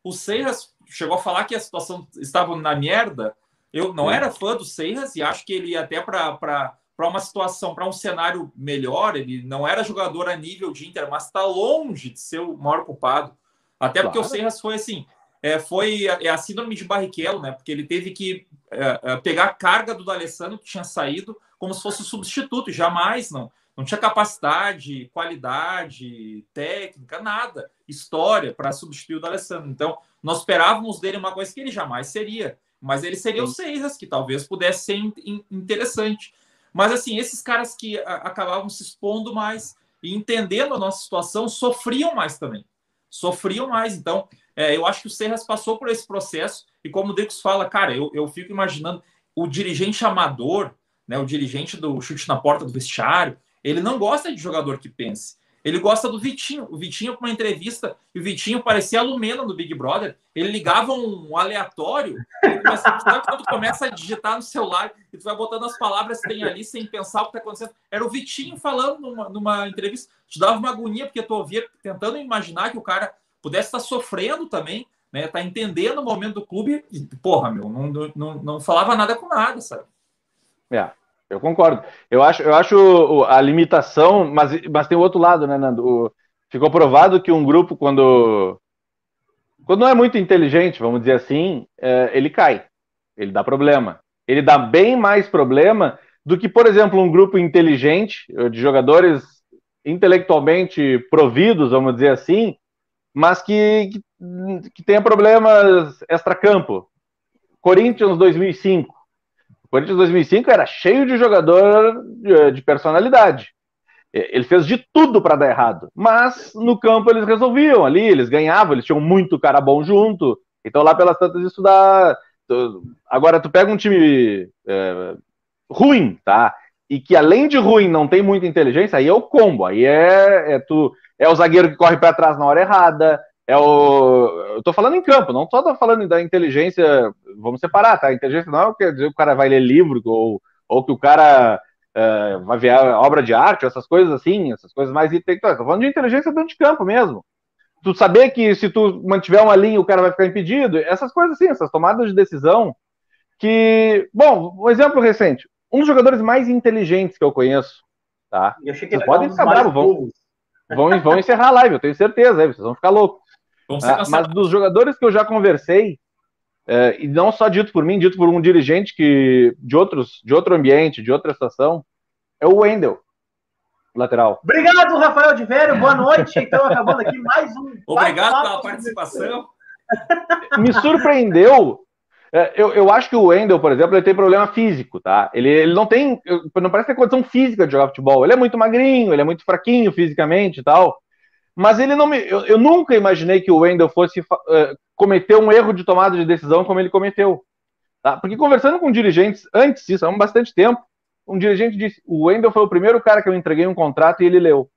O Seiras chegou a falar que a situação estava na merda. Eu não era fã do Seiras e acho que ele até para uma situação, para um cenário melhor, ele não era jogador a nível de Inter, mas está longe de ser o maior culpado. Até claro. porque o Seiras foi assim, é, foi é a síndrome de Barrichello, né? Porque ele teve que é, é, pegar a carga do D'Alessandro, que tinha saído, como se fosse substituto, jamais não. Não tinha capacidade, qualidade, técnica, nada, história para substituir o D'Alessandro. Então, nós esperávamos dele uma coisa que ele jamais seria. Mas ele seria o Seiras, que talvez pudesse ser in, interessante. Mas, assim, esses caras que a, acabavam se expondo mais e entendendo a nossa situação, sofriam mais também. Sofriam mais. Então, é, eu acho que o Serras passou por esse processo. E como o Dricos fala, cara, eu, eu fico imaginando o dirigente amador, né, o dirigente do chute na porta do vestiário, ele não gosta de jogador que pense. Ele gosta do Vitinho. O Vitinho, com uma entrevista, e o Vitinho parecia a Lumena do Big Brother. Ele ligava um aleatório, começa, quando começa a digitar no celular e tu vai botando as palavras que tem ali sem pensar o que está acontecendo. Era o Vitinho falando numa, numa entrevista. Te dava uma agonia, porque tu ouvia, tentando imaginar que o cara pudesse estar sofrendo também, né? Tá entendendo o momento do clube e, porra, meu, não, não, não falava nada com nada, sabe? É. Eu concordo. Eu acho, eu acho a limitação, mas, mas tem o outro lado, né, Nando? O, ficou provado que um grupo, quando, quando não é muito inteligente, vamos dizer assim, é, ele cai. Ele dá problema. Ele dá bem mais problema do que, por exemplo, um grupo inteligente, de jogadores intelectualmente providos, vamos dizer assim, mas que, que, que tenha problemas extracampo. Corinthians 2005 Corinthians 2005 era cheio de jogador de personalidade. Ele fez de tudo para dar errado, mas no campo eles resolviam ali, eles ganhavam, eles tinham muito cara bom junto. Então lá pelas tantas isso dá. Agora tu pega um time é, ruim, tá? E que além de ruim não tem muita inteligência, aí é o combo. Aí é, é tu é o zagueiro que corre para trás na hora errada, é o. Eu tô falando em campo, não tô falando da inteligência. Vamos separar, tá? A inteligência não é quer dizer que o cara vai ler livro ou, ou que o cara é, vai ver obra de arte, essas coisas assim, essas coisas mais intelectuais. Tô falando de inteligência dentro de campo mesmo. Tu saber que se tu mantiver uma linha o cara vai ficar impedido, essas coisas assim, essas tomadas de decisão que. Bom, um exemplo recente. Um dos jogadores mais inteligentes que eu conheço, tá? Eu Vocês podem ficar bravos, vão, vão, vão encerrar a live, eu tenho certeza, aí vocês vão ficar loucos. Ah, mas dos jogadores que eu já conversei, é, e não só dito por mim, dito por um dirigente que de outros, de outro ambiente, de outra estação, é o Wendel, lateral. Obrigado, Rafael de Velho. Boa noite. Então, acabando aqui mais um. Obrigado pela participação. Me surpreendeu. É, eu, eu acho que o Wendel, por exemplo, ele tem problema físico, tá? Ele, ele não tem. Não parece ter condição física de jogar futebol. Ele é muito magrinho, ele é muito fraquinho fisicamente e tal. Mas ele não me. Eu, eu nunca imaginei que o Wendel fosse uh, cometer um erro de tomada de decisão como ele cometeu. Tá? Porque conversando com dirigentes antes disso, há bastante tempo, um dirigente disse: o Wendel foi o primeiro cara que eu entreguei um contrato e ele leu.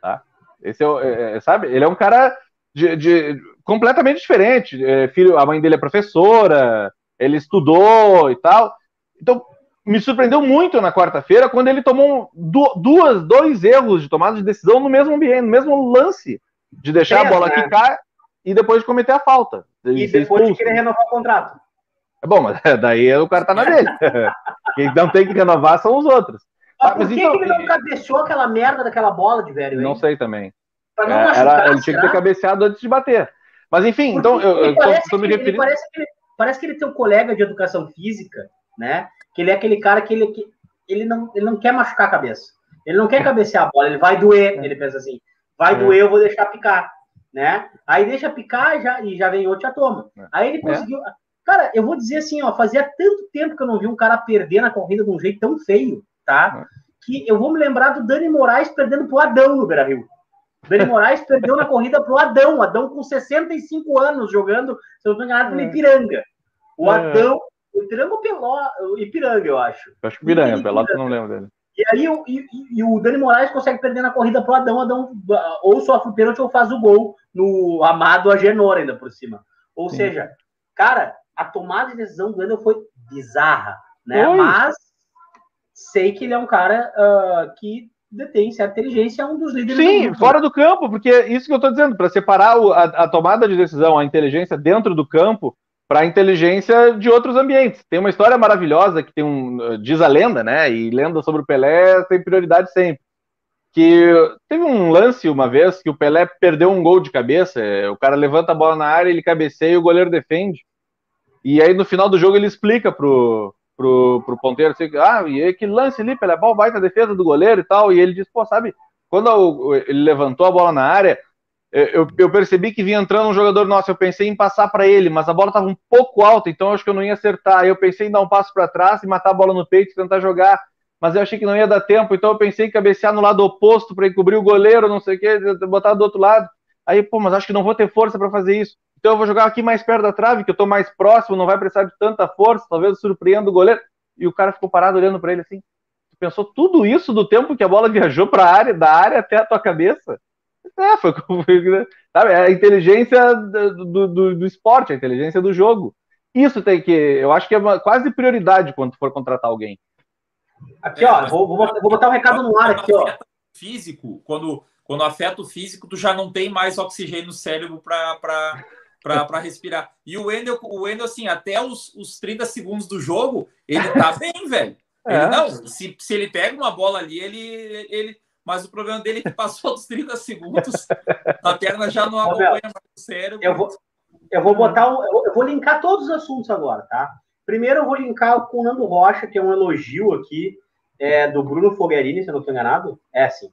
Tá? Esse é, é, é sabe? Ele é um cara de, de completamente diferente. É, filho, a mãe dele é professora, ele estudou e tal. Então, me surpreendeu muito na quarta-feira quando ele tomou duas, dois erros de tomada de decisão no mesmo ambiente, no mesmo lance, de deixar a bola né? quicar e depois de cometer a falta. De e depois de querer renovar o contrato. É bom, mas daí o cara tá na dele. Quem não tem que renovar são os outros. Mas, por que, então, que ele não cabeceou aquela merda daquela bola de velho? Não sei também. Não é, era, ele tinha que ter cabeceado antes de bater. Mas enfim, Porque então eu, eu tô, tô, me referindo. Parece que, ele, parece que ele tem um colega de educação física, né? Que ele é aquele cara que ele, que ele, não, ele não quer machucar a cabeça. Ele não quer cabecear a bola, ele vai doer. Ele pensa assim: vai é. doer, eu vou deixar picar. Né? Aí deixa picar já, e já vem outro já toma. É. Aí ele conseguiu. É. Cara, eu vou dizer assim: ó, fazia tanto tempo que eu não vi um cara perder na corrida de um jeito tão feio, tá? É. Que eu vou me lembrar do Dani Moraes perdendo pro Adão no Beira Rio. Dani Moraes perdeu na corrida pro Adão. Adão com 65 anos jogando, se eu não estou enganado, no Ipiranga. O Adão o Ipiranga ou Peló, o Ipiranga, eu acho. Eu acho que Ipiranga, Pelota eu não lembro dele. E aí o, e, e, o Dani Moraes consegue perder na corrida pro Adão, Adão ou sofre o pênalti ou faz o gol no amado Agenor ainda por cima. Ou Sim. seja, cara, a tomada de decisão do Wendel foi bizarra, né? Oi. Mas sei que ele é um cara uh, que detém certa inteligência, é um dos líderes Sim, do fora do campo, porque isso que eu estou dizendo, para separar a, a tomada de decisão, a inteligência dentro do campo, para inteligência de outros ambientes. Tem uma história maravilhosa que tem um diz a lenda, né? E lenda sobre o Pelé tem prioridade sempre. Que teve um lance uma vez que o Pelé perdeu um gol de cabeça, o cara levanta a bola na área, ele cabeceia e o goleiro defende. E aí no final do jogo ele explica pro pro, pro ponteiro assim, ah, e aí, que lance ali, Pelé, bom, baita defesa do goleiro e tal, e ele diz, pô, sabe, quando ele levantou a bola na área, eu, eu, percebi que vinha entrando um jogador nosso, eu pensei em passar para ele, mas a bola estava um pouco alta, então acho que eu não ia acertar. Eu pensei em dar um passo para trás e matar a bola no peito e tentar jogar, mas eu achei que não ia dar tempo, então eu pensei em cabecear no lado oposto para encobrir o goleiro, não sei o que, botar do outro lado. Aí, pô, mas acho que não vou ter força para fazer isso. Então eu vou jogar aqui mais perto da trave, que eu estou mais próximo, não vai precisar de tanta força, talvez surpreenda o goleiro. E o cara ficou parado olhando para ele assim. pensou tudo isso do tempo que a bola viajou para a área, da área até a tua cabeça? É, foi, foi sabe, é a inteligência do, do, do, esporte, a inteligência do jogo. Isso tem que, eu acho que é uma, quase prioridade quando for contratar alguém. Aqui, ó, vou, vou, vou botar um recado no ar aqui, ó. Físico, quando, quando afeta o físico, tu já não tem mais oxigênio no cérebro para respirar. E o Wendel, o Wendel, assim, até os, os 30 segundos do jogo, ele tá bem, velho. Ele, é. Não, se, se ele pega uma bola ali, ele, ele. Mas o problema dele é que passou dos 30 segundos, a perna já não acompanha mais o cérebro. Eu vou, eu vou botar um, eu vou linkar todos os assuntos agora, tá? Primeiro eu vou linkar com o Nando Rocha, que é um elogio aqui é, do Bruno Fogarini, se eu não estou enganado. É assim.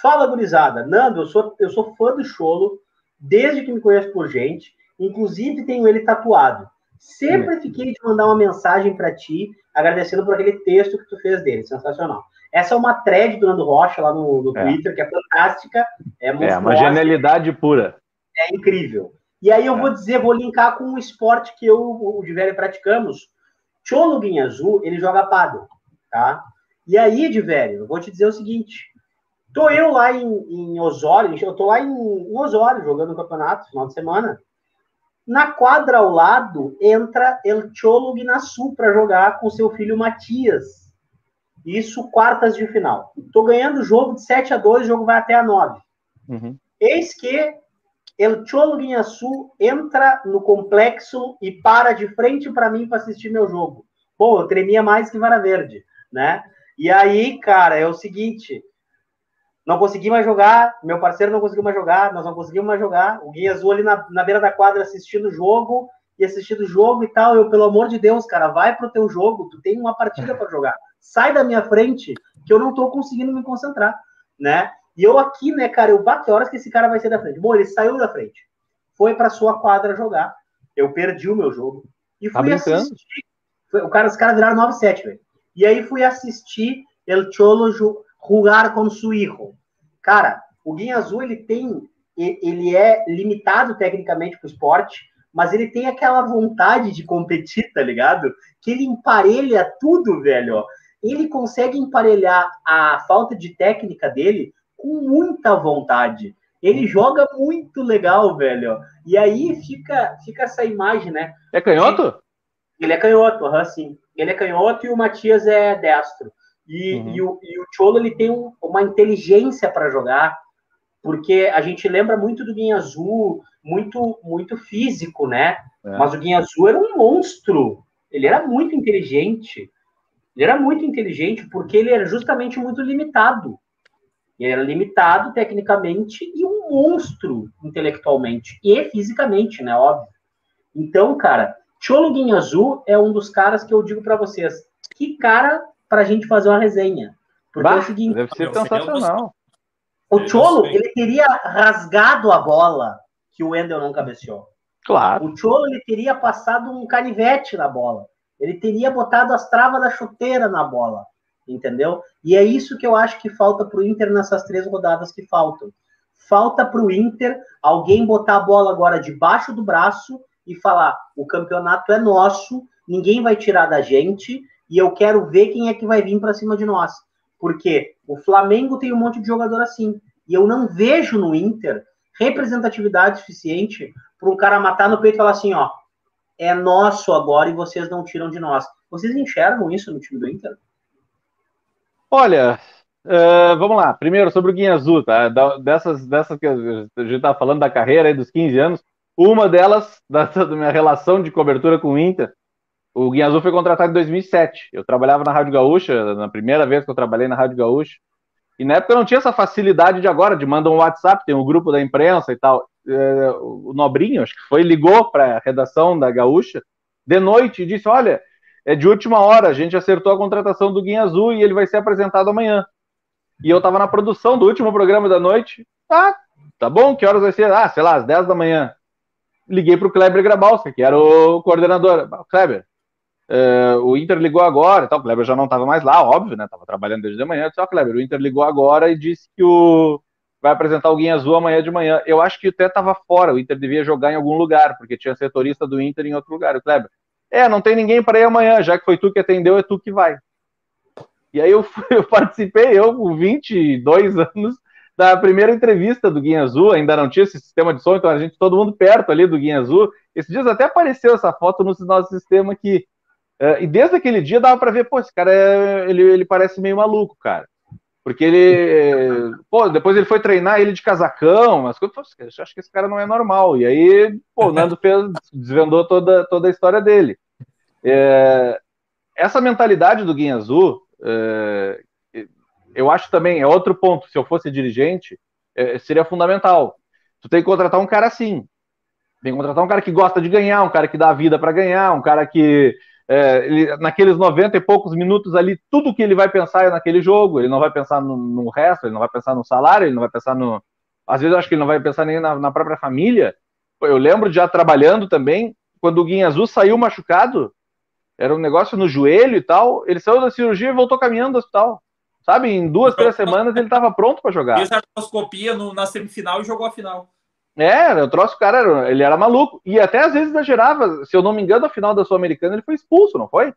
Fala, gurizada. Nando, eu sou, eu sou fã do Cholo, desde que me conheço por gente. Inclusive, tenho ele tatuado. Sempre fiquei de mandar uma mensagem para ti, agradecendo por aquele texto que tu fez dele. Sensacional. Essa é uma thread do Nando Rocha lá no, no é. Twitter, que é fantástica. É, é uma genialidade pura. É incrível. E aí eu é. vou dizer, vou linkar com um esporte que eu, o Diverio praticamos. Cholo Azul, ele joga paddle, tá? E aí, Diverio, eu vou te dizer o seguinte. Tô eu lá em, em Osório, eu tô lá em, em Osório jogando o campeonato, final de semana. Na quadra ao lado entra El Cholo Guinaçu para jogar com seu filho Matias. Isso quartas de final. Tô ganhando o jogo de 7 a 2, o jogo vai até a 9. Uhum. Eis que El Cholo Guinaçu entra no complexo e para de frente para mim para assistir meu jogo. Pô, eu tremia mais que Vara Verde, né? E aí, cara, é o seguinte, não consegui mais jogar, meu parceiro não conseguiu mais jogar, nós não conseguimos mais jogar. O Guia Azul ali na, na beira da quadra assistindo o jogo e assistindo o jogo e tal. Eu, pelo amor de Deus, cara, vai pro teu jogo, tu tem uma partida para jogar. Sai da minha frente, que eu não tô conseguindo me concentrar, né? E eu aqui, né, cara, eu bato horas que esse cara vai sair da frente. Bom, ele saiu da frente, foi para sua quadra jogar. Eu perdi o meu jogo e tá fui tá assistir. O cara, os caras viraram 9-7, velho. E aí fui assistir El Cholo jogar com su hijo. Cara, o Guinha Azul ele tem, ele é limitado tecnicamente para o esporte, mas ele tem aquela vontade de competir, tá ligado? Que ele emparelha tudo, velho. Ele consegue emparelhar a falta de técnica dele com muita vontade. Ele joga muito legal, velho. E aí fica, fica essa imagem, né? É canhoto? Ele é canhoto, uhum, sim. Ele é canhoto e o Matias é destro. E, uhum. e, o, e o Cholo ele tem um, uma inteligência para jogar, porque a gente lembra muito do Guinha Azul, muito, muito físico, né? É. Mas o Guinha Azul era um monstro. Ele era muito inteligente. Ele era muito inteligente porque ele era justamente muito limitado. Ele era limitado tecnicamente e um monstro intelectualmente e fisicamente, né? Óbvio. Então, cara, Cholo Guinha Azul é um dos caras que eu digo para vocês. Que cara para a gente fazer uma resenha. Porque bah, é o seguinte, deve ser sensacional. O Cholo, ele teria rasgado a bola que o Wendel não cabeceou. Claro. O Cholo, ele teria passado um canivete na bola. Ele teria botado as travas da chuteira na bola. Entendeu? E é isso que eu acho que falta para o Inter nessas três rodadas que faltam. Falta para o Inter alguém botar a bola agora debaixo do braço e falar: o campeonato é nosso, ninguém vai tirar da gente, e eu quero ver quem é que vai vir para cima de nós. Porque o Flamengo tem um monte de jogador assim. E eu não vejo no Inter representatividade suficiente para um cara matar no peito e falar assim: ó, é nosso agora e vocês não tiram de nós. Vocês enxergam isso no time do Inter? Olha, uh, vamos lá. Primeiro, sobre o Guinha Azul, tá? Dessas, dessas que a gente está falando da carreira aí dos 15 anos, uma delas, da, da minha relação de cobertura com o Inter, o Guinha Azul foi contratado em 2007. Eu trabalhava na Rádio Gaúcha, na primeira vez que eu trabalhei na Rádio Gaúcha. E na época não tinha essa facilidade de agora, de mandar um WhatsApp, tem um grupo da imprensa e tal. É, o Nobrinho, acho que foi, ligou para a redação da Gaúcha de noite e disse: Olha, é de última hora, a gente acertou a contratação do Guinha Azul e ele vai ser apresentado amanhã. E eu estava na produção do último programa da noite. Ah, tá bom, que horas vai ser? Ah, sei lá, às 10 da manhã. Liguei para o Kleber Grabowska, que era o coordenador. Kleber, Uh, o Inter ligou agora, então, o Kleber já não estava mais lá, óbvio, né? Tava trabalhando desde de manhã. Só Kleber, o Inter ligou agora e disse que o vai apresentar alguém azul amanhã de manhã. Eu acho que até estava fora, o Inter devia jogar em algum lugar, porque tinha setorista do Inter em outro lugar. O Kleber, é, não tem ninguém para ir amanhã, já que foi tu que atendeu, é tu que vai. E aí eu, fui, eu participei, eu com 22 anos, da primeira entrevista do Guinha Azul, ainda não tinha esse sistema de som, então a gente, todo mundo perto ali do Guinha Azul. Esses dias até apareceu essa foto no nosso sistema aqui. Uh, e desde aquele dia dava para ver, pô, esse cara é, ele, ele parece meio maluco, cara. Porque ele. Pô, depois ele foi treinar ele de casacão, mas eu acho que esse cara não é normal. E aí, pô, o Nando fez, desvendou toda, toda a história dele. É, essa mentalidade do Guinha Azul, é, eu acho também, é outro ponto. Se eu fosse dirigente, é, seria fundamental. Tu tem que contratar um cara assim. Tem que contratar um cara que gosta de ganhar, um cara que dá a vida para ganhar, um cara que é, ele, naqueles 90 e poucos minutos ali, tudo que ele vai pensar é naquele jogo, ele não vai pensar no, no, resto, ele não vai pensar no salário, ele não vai pensar no. Às vezes eu acho que ele não vai pensar nem na, na própria família. Eu lembro já trabalhando também, quando o Guinha Azul saiu machucado, era um negócio no joelho e tal, ele saiu da cirurgia e voltou caminhando do hospital. Sabe, em duas, três semanas ele estava pronto para jogar. Fez a artroscopia na semifinal e jogou a final. É, o troço, cara, ele era maluco. E até às vezes exagerava. Se eu não me engano, a final da Sul-Americana ele foi expulso, não foi?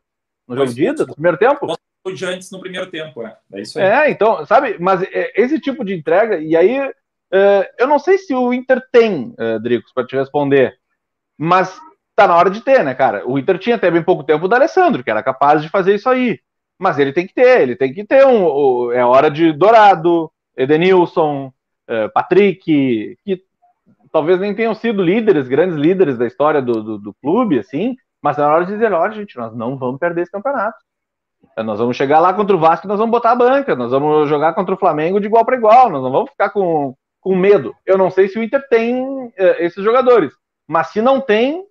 No jogo de ida, no primeiro tempo? Foi de antes no primeiro tempo, é. É isso aí. É, então, sabe, mas é, esse tipo de entrega, e aí, é, eu não sei se o Inter tem, é, Dricos, para te responder, mas tá na hora de ter, né, cara? O Inter tinha até bem pouco tempo o D'Alessandro, que era capaz de fazer isso aí. Mas ele tem que ter, ele tem que ter um. é hora de Dourado, Edenilson, Patrick, que talvez nem tenham sido líderes, grandes líderes da história do, do, do clube, assim, mas na hora de dizer, olha, gente, nós não vamos perder esse campeonato. Nós vamos chegar lá contra o Vasco, nós vamos botar a banca, nós vamos jogar contra o Flamengo de igual para igual, nós não vamos ficar com, com medo. Eu não sei se o Inter tem é, esses jogadores, mas se não tem,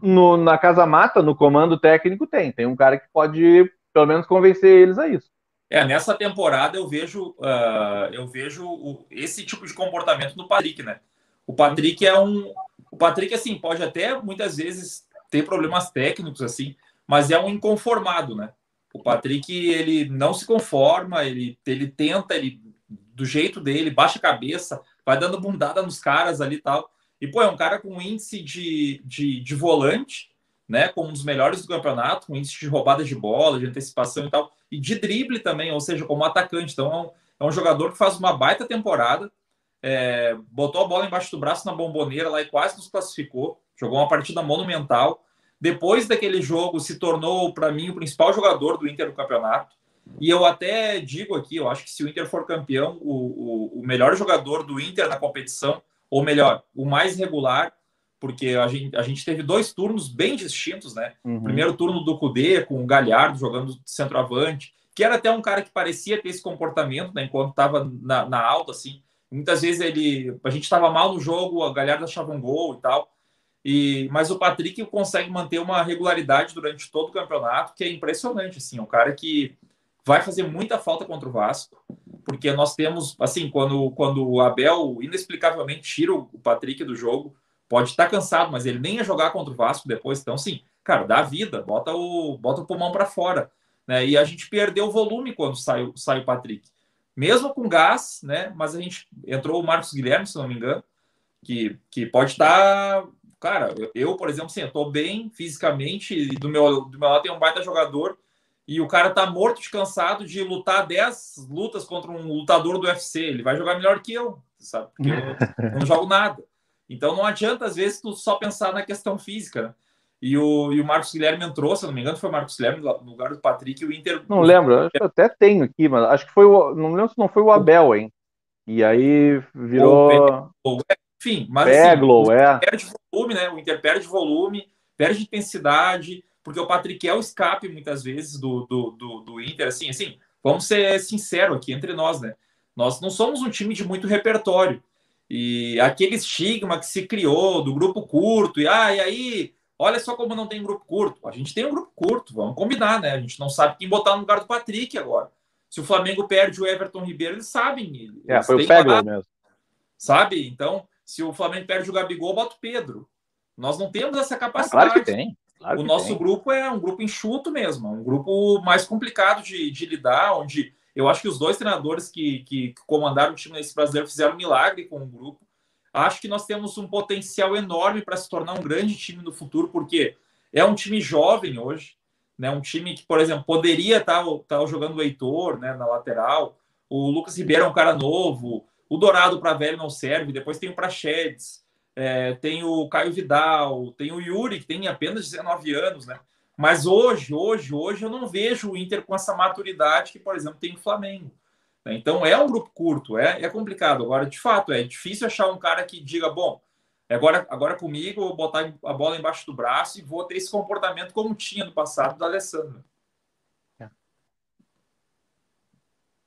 no, na Casa Mata, no comando técnico, tem. Tem um cara que pode, pelo menos, convencer eles a isso. É, nessa temporada eu vejo, uh, eu vejo o, esse tipo de comportamento no Patrick, né? O Patrick é um. O Patrick, assim, pode até muitas vezes ter problemas técnicos, assim, mas é um inconformado, né? O Patrick, ele não se conforma, ele, ele tenta, ele do jeito dele, baixa a cabeça, vai dando bundada nos caras ali e tal. E, pô, é um cara com índice de, de, de volante, né? Como um dos melhores do campeonato, com índice de roubada de bola, de antecipação e tal, e de drible também, ou seja, como atacante. Então, é um, é um jogador que faz uma baita temporada é, botou a bola embaixo do braço na bomboneira lá e quase nos classificou. Jogou uma partida monumental. Depois daquele jogo, se tornou, para mim, o principal jogador do Inter no campeonato. E eu até digo aqui, eu acho que se o Inter for campeão, o, o, o melhor jogador do Inter na competição, ou melhor, o mais regular, porque a gente, a gente teve dois turnos bem distintos, né? Uhum. Primeiro turno do Cudê, com o Galhardo jogando centroavante, que era até um cara que parecia ter esse comportamento, né? Enquanto estava na, na alta, assim. Muitas vezes ele, a gente estava mal no jogo, a galera achava um gol e tal. E, mas o Patrick consegue manter uma regularidade durante todo o campeonato, que é impressionante. Assim, um cara que vai fazer muita falta contra o Vasco, porque nós temos, assim, quando, quando o Abel inexplicavelmente tira o Patrick do jogo, pode estar cansado, mas ele nem ia jogar contra o Vasco depois. Então, sim, cara, dá vida, bota o, bota o pulmão para fora. Né? E a gente perdeu o volume quando sai, sai o Patrick mesmo com gás, né? Mas a gente entrou o Marcos Guilherme, se não me engano, que, que pode estar. Cara, eu, por exemplo, sim, eu tô bem fisicamente, e do meu, do meu lado tem um baita jogador, e o cara tá morto de cansado de lutar 10 lutas contra um lutador do UFC. Ele vai jogar melhor que eu, sabe? Porque eu não jogo nada. Então não adianta, às vezes, tu só pensar na questão física, né? E o, e o Marcos Guilherme entrou, se não me engano, foi o Marcos Guilherme no lugar do Patrick e o Inter. Não lembro, eu até tenho aqui, mas acho que foi o. Não lembro se não foi o Abel, hein? E aí virou. Enfim, mas Peglo, assim, é. perde volume, né? O Inter perde volume, perde intensidade, porque o Patrick é o escape muitas vezes do, do, do, do Inter. Assim, assim, vamos ser sinceros aqui entre nós, né? Nós não somos um time de muito repertório. E aquele estigma que se criou do grupo curto, e, ah, e aí Olha só como não tem grupo curto. A gente tem um grupo curto, vamos combinar, né? A gente não sabe quem botar no lugar do Patrick agora. Se o Flamengo perde o Everton Ribeiro, eles sabem. Eles é, foi o Pego mesmo. Sabe? Então, se o Flamengo perde o Gabigol, bota o Pedro. Nós não temos essa capacidade. Ah, claro que tem. Claro o nosso tem. grupo é um grupo enxuto mesmo, um grupo mais complicado de, de lidar, onde eu acho que os dois treinadores que, que comandaram o time nesse brasileiro fizeram um milagre com o grupo. Acho que nós temos um potencial enorme para se tornar um grande time no futuro, porque é um time jovem hoje, né? Um time que, por exemplo, poderia estar tá, tá jogando o Heitor, né, na lateral. O Lucas Ribeiro é um cara novo. O Dourado para velho não serve. Depois tem o Prachedes, é, tem o Caio Vidal, tem o Yuri, que tem apenas 19 anos, né? Mas hoje, hoje, hoje eu não vejo o Inter com essa maturidade que, por exemplo, tem o Flamengo. Né? Então é um grupo curto, é, é complicado. Agora, de fato, é difícil achar um cara que diga, bom, agora, agora comigo, eu vou botar a bola embaixo do braço e vou ter esse comportamento como tinha no passado do Alessandro. É.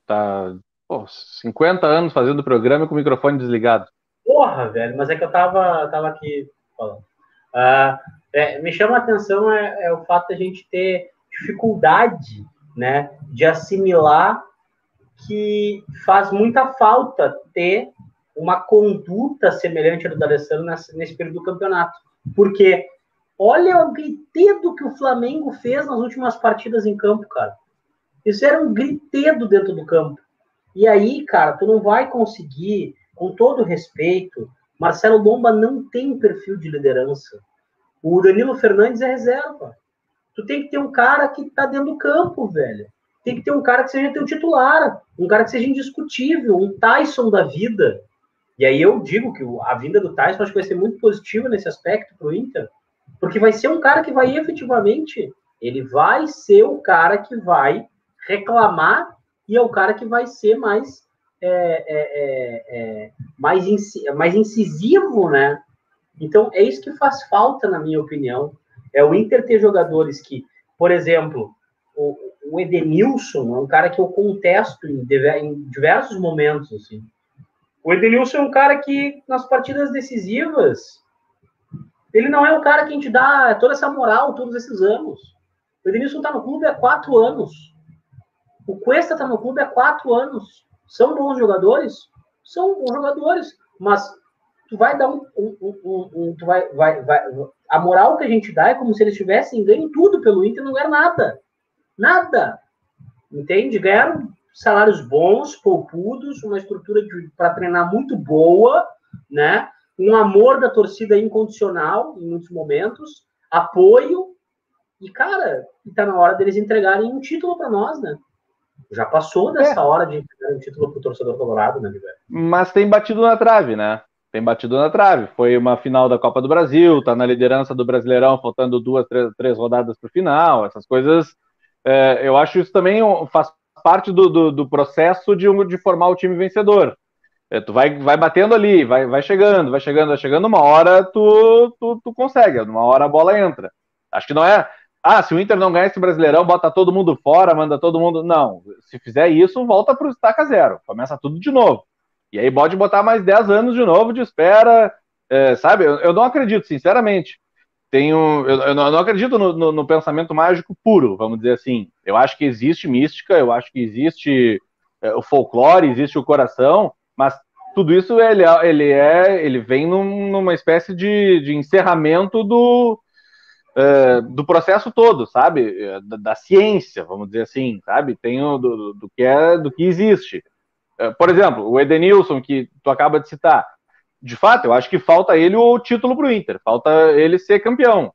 Tá, pô, 50 anos fazendo programa com o microfone desligado. Porra, velho, mas é que eu tava, tava aqui falando. Uh, é, me chama a atenção é, é, o fato da gente ter dificuldade, né, de assimilar que faz muita falta ter uma conduta semelhante à do D'Alessandro nesse, período do campeonato. Porque olha o gritedo que o Flamengo fez nas últimas partidas em campo, cara. Isso era um gritedo dentro do campo. E aí, cara, tu não vai conseguir, com todo respeito, Marcelo Bomba não tem perfil de liderança. O Danilo Fernandes é reserva. Tu tem que ter um cara que tá dentro do campo, velho tem que ter um cara que seja teu titular, um cara que seja indiscutível, um Tyson da vida. E aí eu digo que a vinda do Tyson acho que vai ser muito positiva nesse aspecto para o Inter, porque vai ser um cara que vai efetivamente, ele vai ser o cara que vai reclamar e é o cara que vai ser mais é, é, é, é mais, mais incisivo, né? Então é isso que faz falta, na minha opinião, é o Inter ter jogadores que, por exemplo, o, o Edenilson é um cara que eu contesto em, em diversos momentos, assim. O Edenilson é um cara que, nas partidas decisivas, ele não é um cara que a gente dá toda essa moral todos esses anos. O Edenilson está no clube há quatro anos. O Cuesta está no clube há quatro anos. São bons jogadores? São bons jogadores, mas tu vai dar um, um, um, um tu vai, vai, vai, a moral que a gente dá é como se eles tivessem ganho tudo pelo Inter, não ganhar nada. Nada. Entende? Ganharam salários bons, poupudos, uma estrutura para treinar muito boa, né? Um amor da torcida incondicional em muitos momentos, apoio. E, cara, está na hora deles entregarem um título para nós, né? Já passou dessa é. hora de entregar um título para o torcedor colorado, né, Guilherme? Mas tem batido na trave, né? Tem batido na trave. Foi uma final da Copa do Brasil, tá na liderança do Brasileirão, faltando duas, três, três rodadas para o final. Essas coisas é, eu acho isso também faz parte do, do, do processo de, de formar o time vencedor. É, tu vai, vai batendo ali, vai, vai chegando, vai chegando, vai chegando, uma hora tu, tu, tu consegue, uma hora a bola entra. Acho que não é, ah, se o Inter não ganha esse Brasileirão, bota todo mundo fora, manda todo mundo. Não, se fizer isso, volta para o estaca zero, começa tudo de novo. E aí pode botar mais 10 anos de novo de espera, é, sabe? Eu, eu não acredito, sinceramente tenho, eu, eu não acredito no, no, no, pensamento mágico puro, vamos dizer assim. Eu acho que existe mística, eu acho que existe é, o folclore, existe o coração, mas tudo isso ele, ele é, ele vem num, numa espécie de, de encerramento do, é, do processo todo, sabe? É, da, da, ciência, vamos dizer assim, sabe? Tem o do, do, que é, do que existe. É, por exemplo, o Edenilson que tu acaba de citar de fato, eu acho que falta ele o título para o Inter, falta ele ser campeão.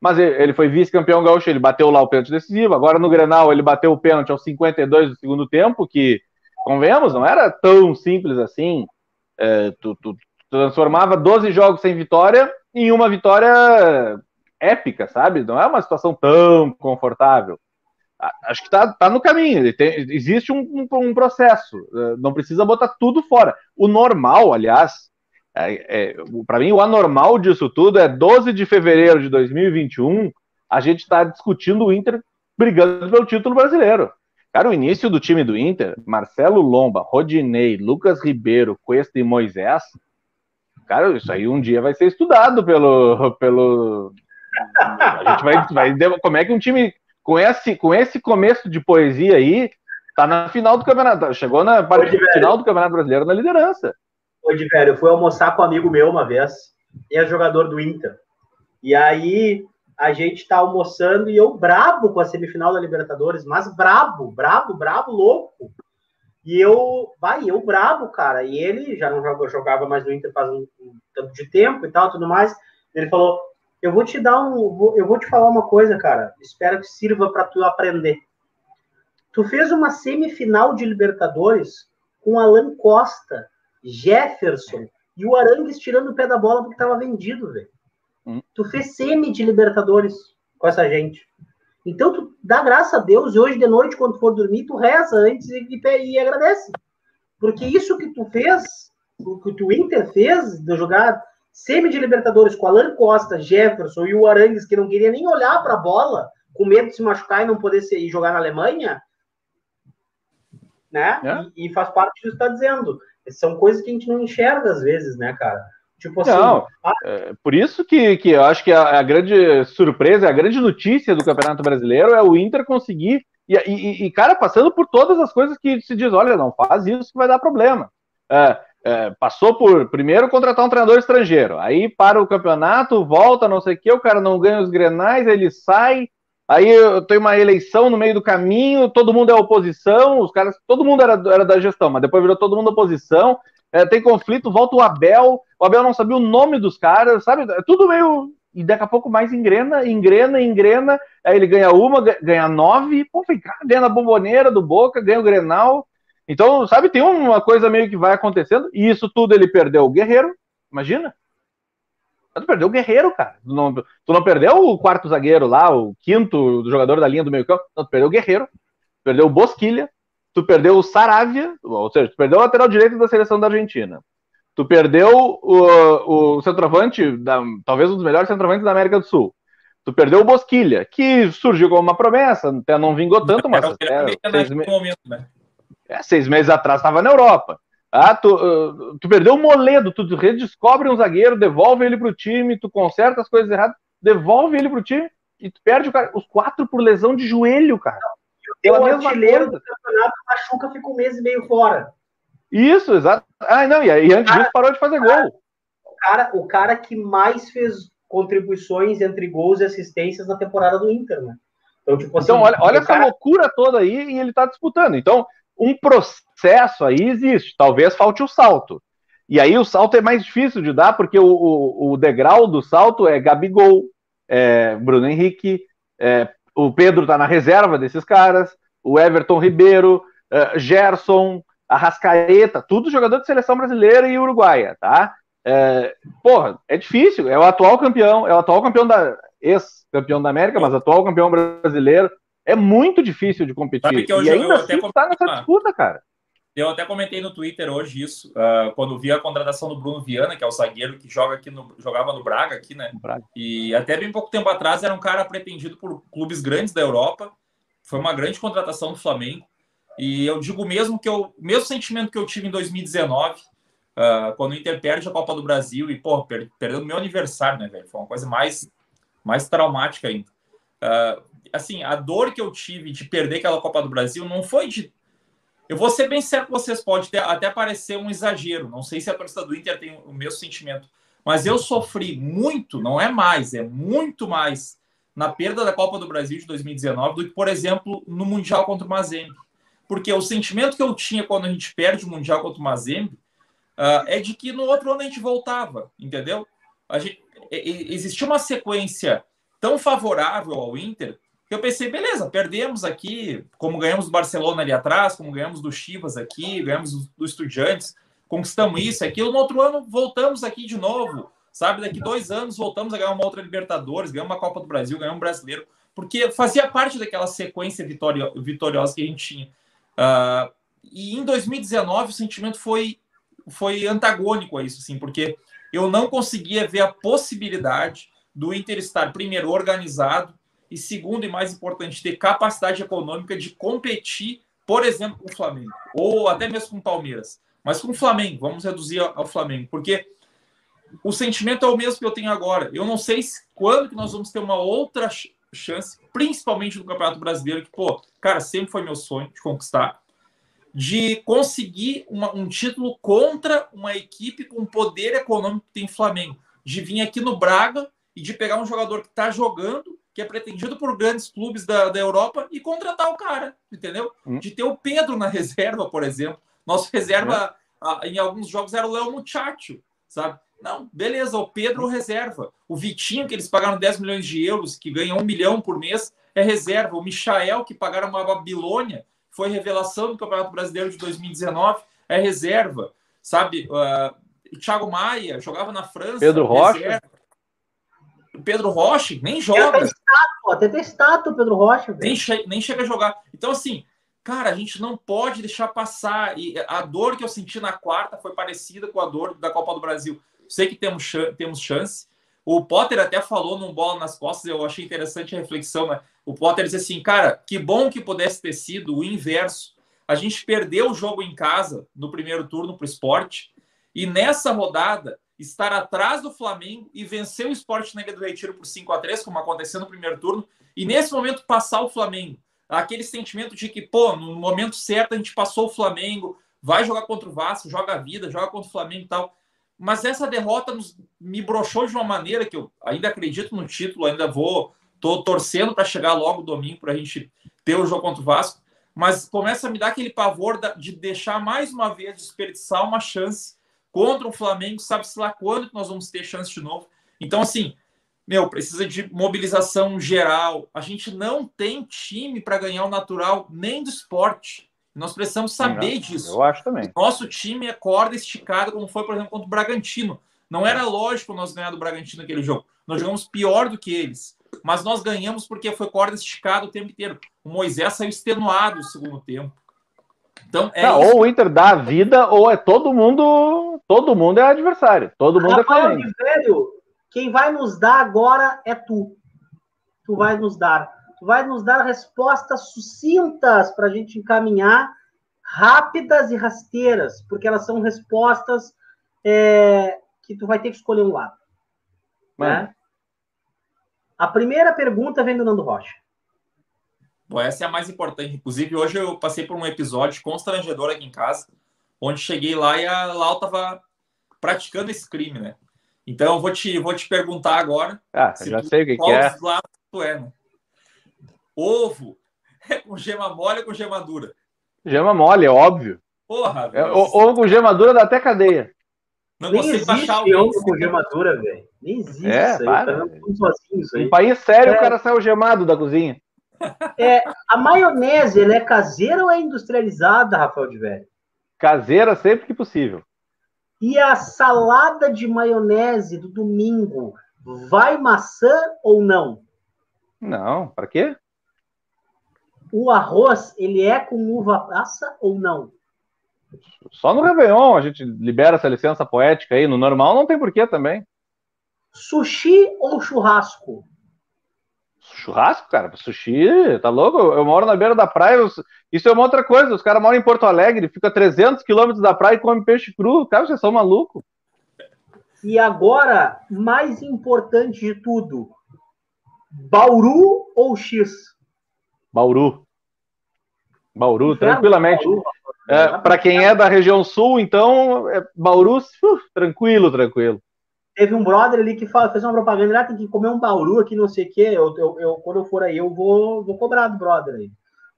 Mas ele foi vice-campeão gaúcho, ele bateu lá o pênalti decisivo. Agora no Grenal ele bateu o pênalti aos 52 do segundo tempo, que, convenhamos, não era tão simples assim. É, tu, tu, transformava 12 jogos sem vitória em uma vitória épica, sabe? Não é uma situação tão confortável. Acho que está tá no caminho. Tem, existe um, um, um, processo. É, não precisa botar tudo fora. O normal, aliás, é, é, para mim, o anormal disso tudo é 12 de fevereiro de 2021, a gente está discutindo o Inter brigando pelo título brasileiro. Cara, o início do time do Inter, Marcelo Lomba, Rodinei, Lucas Ribeiro, Cuesta e Moisés, cara, isso aí um dia vai ser estudado pelo. pelo... A gente vai, vai. Como é que um time com esse, com esse começo de poesia aí tá na final do campeonato? Chegou na parte final do Campeonato Brasileiro na liderança. Hoje, velho, eu fui almoçar com um amigo meu uma vez, e é jogador do Inter. E aí a gente tá almoçando e eu brabo com a semifinal da Libertadores, mas brabo, brabo, brabo, louco. E eu, vai, eu brabo, cara. E ele já não jogava, jogava mais no Inter faz um, um tanto de tempo e tal, tudo mais. Ele falou: Eu vou te dar um. Eu vou te falar uma coisa, cara. Espero que sirva para tu aprender. Tu fez uma semifinal de Libertadores com Alan Costa, Jefferson e o Arangues tirando o pé da bola porque estava vendido, velho. Hum. Tu fez semi de Libertadores com essa gente. Então tu dá graça a Deus e hoje de noite, quando for dormir, tu reza antes e, e, e agradece. Porque isso que tu fez, o que o Inter fez de jogar semi de Libertadores com Alan Costa, Jefferson e o Arangues, que não queria nem olhar para a bola, com medo de se machucar e não poder ser, e jogar na Alemanha, né? É? E, e, faz parte do que está dizendo. São coisas que a gente não enxerga às vezes, né, cara? Tipo assim. Não, ah, é, por isso que, que eu acho que a, a, grande surpresa, a grande notícia do Campeonato Brasileiro é o Inter conseguir. E, e, e, cara, passando por todas as coisas que se diz, olha, não faz isso que vai dar problema. É, é, passou por primeiro contratar um treinador estrangeiro, aí para o campeonato, volta, não sei o que, o cara não ganha os grenais, ele sai, Aí eu tenho uma eleição no meio do caminho, todo mundo é oposição, os caras, todo mundo era, era da gestão, mas depois virou todo mundo oposição. É, tem conflito, volta o Abel, o Abel não sabia o nome dos caras, sabe? É tudo meio. E daqui a pouco mais engrena, engrena, engrena. Aí ele ganha uma, ganha nove, pô, vem cá, ganha na bomboneira do Boca, ganha o Grenal. Então, sabe, tem uma coisa meio que vai acontecendo, e isso tudo ele perdeu o Guerreiro, imagina? Tu perdeu o Guerreiro, cara. Tu não, tu não perdeu o quarto zagueiro lá, o quinto jogador da linha do meio campo. Não, tu perdeu o Guerreiro. Tu perdeu o Bosquilha. Tu perdeu o Saravia. Ou seja, tu perdeu o lateral direito da seleção da Argentina. Tu perdeu o, o centroavante, da, talvez um dos melhores centroavantes da América do Sul. Tu perdeu o Bosquilha, que surgiu como uma promessa, até não vingou tanto, mas até, seis, me... momento, né? é, seis meses atrás estava na Europa. Ah, tu, uh, tu perdeu o Moledo, tu redescobre um zagueiro, devolve ele pro time, tu conserta as coisas erradas, devolve ele pro time e tu perde o cara, os quatro por lesão de joelho, cara. Deu o artilheiro do campeonato, machuca, fica um mês e meio fora. Isso, exato. Ah, não, e, aí antes disso parou de fazer cara, gol. O cara, o cara que mais fez contribuições entre gols e assistências na temporada do Inter, né? Então, tipo assim, então olha, olha essa cara... loucura toda aí e ele tá disputando. Então, um processo aí existe, talvez falte o salto. E aí o salto é mais difícil de dar, porque o, o, o degrau do salto é Gabigol, é Bruno Henrique, é, o Pedro tá na reserva desses caras, o Everton Ribeiro, é, Gerson, Arrascaeta, tudo jogador de seleção brasileira e uruguaia, tá? É, porra, é difícil, é o atual campeão, é o atual campeão da ex-campeão da América, mas atual campeão brasileiro. É muito difícil de competir. Eu, e ainda assim está nessa disputa, cara. Eu até comentei no Twitter hoje isso, uh, quando vi a contratação do Bruno Viana, que é o zagueiro que joga aqui no, jogava no Braga aqui, né? Braga. E até bem pouco tempo atrás era um cara pretendido por clubes grandes da Europa. Foi uma grande contratação do Flamengo. E eu digo mesmo que eu, o mesmo sentimento que eu tive em 2019, uh, ah, quando o Inter perde a Copa do Brasil e, pô, per, perdeu meu aniversário, né, velho? Foi uma coisa mais, mais traumática ainda. Uh, assim, a dor que eu tive de perder aquela Copa do Brasil não foi de. Eu vou ser bem certo que vocês podem ter, até parecer um exagero. Não sei se a torcida do Inter tem o mesmo sentimento. Mas eu sofri muito, não é mais, é muito mais na perda da Copa do Brasil de 2019 do que, por exemplo, no Mundial contra o Mazembe. Porque o sentimento que eu tinha quando a gente perde o Mundial contra o Mazembe uh, é de que no outro ano a gente voltava, entendeu? A gente, existia uma sequência tão favorável ao Inter eu pensei, beleza, perdemos aqui, como ganhamos do Barcelona ali atrás, como ganhamos do Chivas aqui, ganhamos do Estudiantes, conquistamos isso, aquilo. No outro ano, voltamos aqui de novo, sabe? Daqui dois anos, voltamos a ganhar uma outra Libertadores, ganhamos uma Copa do Brasil, ganhamos um brasileiro, porque fazia parte daquela sequência vitória, vitoriosa que a gente tinha. Uh, e em 2019, o sentimento foi, foi antagônico a isso, assim, porque eu não conseguia ver a possibilidade do Inter estar, primeiro, organizado, e segundo e mais importante, ter capacidade econômica de competir, por exemplo, com o Flamengo, ou até mesmo com o Palmeiras. Mas com o Flamengo, vamos reduzir ao Flamengo, porque o sentimento é o mesmo que eu tenho agora. Eu não sei se, quando que nós vamos ter uma outra chance, principalmente no Campeonato Brasileiro, que, pô, cara, sempre foi meu sonho de conquistar, de conseguir uma, um título contra uma equipe com poder econômico que tem Flamengo. De vir aqui no Braga e de pegar um jogador que está jogando que é pretendido por grandes clubes da, da Europa e contratar o cara, entendeu? Hum. De ter o Pedro na reserva, por exemplo. Nosso reserva, é. em alguns jogos, era o Léo Muchacho, sabe? Não, beleza, o Pedro reserva. O Vitinho, que eles pagaram 10 milhões de euros, que ganha um milhão por mês, é reserva. O Michael, que pagaram uma Babilônia, foi revelação do Campeonato Brasileiro de 2019, é reserva. Sabe? Uh, o Thiago Maia jogava na França. Pedro Rocha. Pedro Rocha nem joga. Até estátua, até estátua Pedro Rocha. Nem, che nem chega a jogar. Então, assim, cara, a gente não pode deixar passar. E a dor que eu senti na quarta foi parecida com a dor da Copa do Brasil. Sei que temos, temos chance. O Potter até falou num bola nas costas, eu achei interessante a reflexão, né? O Potter disse assim, cara, que bom que pudesse ter sido o inverso. A gente perdeu o jogo em casa no primeiro turno para o esporte, e nessa rodada estar atrás do Flamengo e vencer o esporte Ilha do Retiro por 5 a 3 como aconteceu no primeiro turno, e nesse momento passar o Flamengo. Aquele sentimento de que, pô, no momento certo a gente passou o Flamengo, vai jogar contra o Vasco, joga a vida, joga contra o Flamengo e tal. Mas essa derrota nos, me broxou de uma maneira que eu ainda acredito no título, ainda vou, tô torcendo para chegar logo domingo para a gente ter o jogo contra o Vasco, mas começa a me dar aquele pavor de deixar mais uma vez desperdiçar uma chance contra o Flamengo, sabe-se lá quando que nós vamos ter chance de novo. Então, assim, meu, precisa de mobilização geral. A gente não tem time para ganhar o natural nem do esporte. Nós precisamos saber não, disso. Eu acho também. Nosso time é corda esticada, como foi, por exemplo, contra o Bragantino. Não era lógico nós ganhar do Bragantino naquele jogo. Nós jogamos pior do que eles. Mas nós ganhamos porque foi corda esticada o tempo inteiro. O Moisés saiu extenuado no segundo tempo. Então, é não, ou o Inter dá a vida, ou é todo mundo. Todo mundo é adversário. Todo mundo Rafael é Flamengo. Velho, quem vai nos dar agora é tu. Tu vai nos dar. Tu vai nos dar respostas sucintas para a gente encaminhar, rápidas e rasteiras, porque elas são respostas é, que tu vai ter que escolher um lado. Né? A primeira pergunta vem do Nando Rocha. Bom, essa é a mais importante. Inclusive, hoje eu passei por um episódio constrangedor aqui em casa, onde cheguei lá e a Lau estava praticando esse crime, né? Então, eu vou te, vou te perguntar agora. Ah, já tu, sei o que, que é. Lá tu é, né? Ovo é com gema mole ou com gema dura? Gema mole, é óbvio. Porra, é, Ovo com gema dura dá até cadeia. Não Nem existe baixar ovo com gema dura, velho. Nem existe é, isso aí. Para. Tá sozinho, isso aí. Em país sério, é. o cara saiu gemado da cozinha. É, a maionese, ela é caseira ou é industrializada, Rafael de Velho? Caseira sempre que possível. E a salada de maionese do domingo vai maçã ou não? Não, para quê? O arroz, ele é com uva passa ou não? Só no Réveillon a gente libera essa licença poética aí. No normal não tem porquê também. Sushi ou churrasco? Churrasco, cara, sushi, tá louco? Eu moro na beira da praia, isso é uma outra coisa. Os caras moram em Porto Alegre, fica a 300 quilômetros da praia e come peixe cru. Cara, vocês são malucos. E agora, mais importante de tudo, Bauru ou X? Bauru. Bauru, tranquilamente. É, Para quem é da região sul, então, é, Bauru, tranquilo, tranquilo. Teve um brother ali que fala, fez uma propaganda, lá ah, tem que comer um bauru aqui, não sei o quê. Eu, eu, eu, quando eu for aí, eu vou, vou cobrar do brother aí.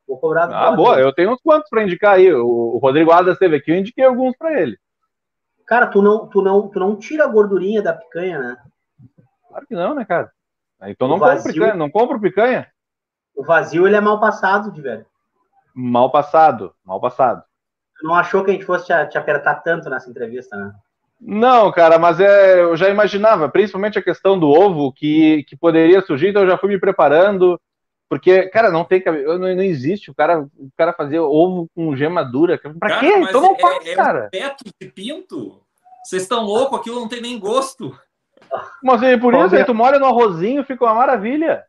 Vou cobrar do Ah, brother. boa, eu tenho uns quantos para indicar aí. O, o Rodrigo Adas esteve aqui, eu indiquei alguns para ele. Cara, tu não, tu, não, tu não tira a gordurinha da picanha, né? Claro que não, né, cara? Então não compro picanha, não compro picanha. O vazio, ele é mal passado, de velho. Mal passado, mal passado. Tu não achou que a gente fosse te, te apertar tanto nessa entrevista, né? Não, cara, mas é, eu já imaginava, principalmente a questão do ovo que, que poderia surgir, então eu já fui me preparando, porque, cara, não tem não, não existe o cara, o cara fazer ovo com gema dura. Pra cara, quê? Então não é, faz, é cara. Um teto de pinto? Vocês estão loucos, aquilo não tem nem gosto. Mas é por isso, aí tu molha no arrozinho, fica uma maravilha.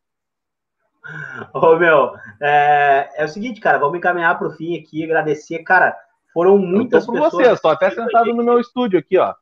Ô, meu, é, é o seguinte, cara, vamos encaminhar para o fim aqui, agradecer, cara, foram muitas eu tô pessoas... Você, estou até sentado no meu estúdio aqui, ó.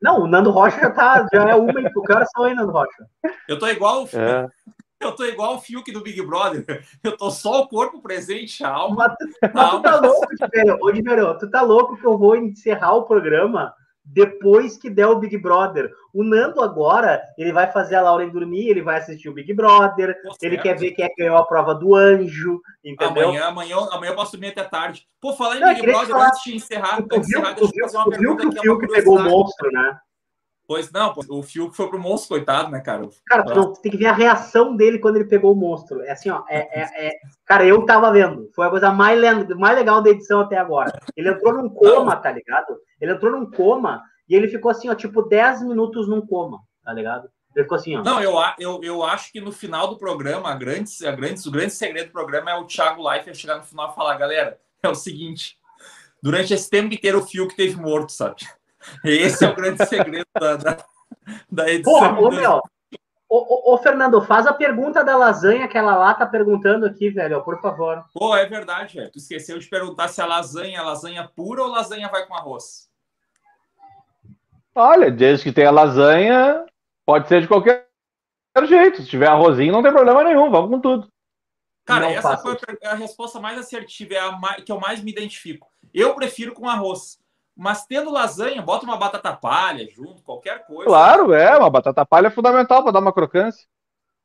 Não, o Nando Rocha já, tá, já é uma e que horas são aí, Nando Rocha? Eu tô igual o é. Eu tô igual o Fiuk do Big Brother. Eu tô só o corpo presente, a alma. Mas, mas tu tá louco, velho. Ô, Diverão, tu tá louco que eu vou encerrar o programa depois que der o Big Brother. O Nando agora, ele vai fazer a Lauren dormir, ele vai assistir o Big Brother, Pô, ele quer ver quem é que ganhou a prova do anjo, entendeu? Amanhã, amanhã, amanhã eu posso dormir até tarde. Pô, falar em Não, Big Brother, falar... antes de encerrar, tu, viu, encerrar, tu, viu, tu viu que o Fiuk pegou o monstro, né? Pois não, o Fiuk foi pro monstro, coitado, né, cara? Cara, tu tem que ver a reação dele quando ele pegou o monstro. É assim, ó. É, é, é... Cara, eu tava vendo. Foi a coisa mais, mais legal da edição até agora. Ele entrou num coma, tá ligado? Ele entrou num coma e ele ficou assim, ó, tipo, 10 minutos num coma, tá ligado? Ele ficou assim, ó. Não, eu, eu, eu acho que no final do programa, a grande, a grande, o grande segredo do programa é o Thiago Leifert chegar no final e falar, galera, é o seguinte, durante esse tempo inteiro o Fiuk teve morto, sabe? Esse é o grande segredo da, da, da edição. Porra, ô, meu, ô, ô, ô, Fernando, faz a pergunta da lasanha que ela lá tá perguntando aqui, velho, por favor. Pô, é verdade, velho. Tu esqueceu de perguntar se a lasanha é lasanha pura ou lasanha vai com arroz. Olha, desde que tenha lasanha, pode ser de qualquer jeito. Se tiver arrozinho, não tem problema nenhum, vamos com tudo. Cara, não essa foi a resposta mais assertiva, é a mais, que eu mais me identifico. Eu prefiro com arroz. Mas tendo lasanha, bota uma batata palha junto, qualquer coisa. Claro, é, uma batata palha é fundamental para dar uma crocância.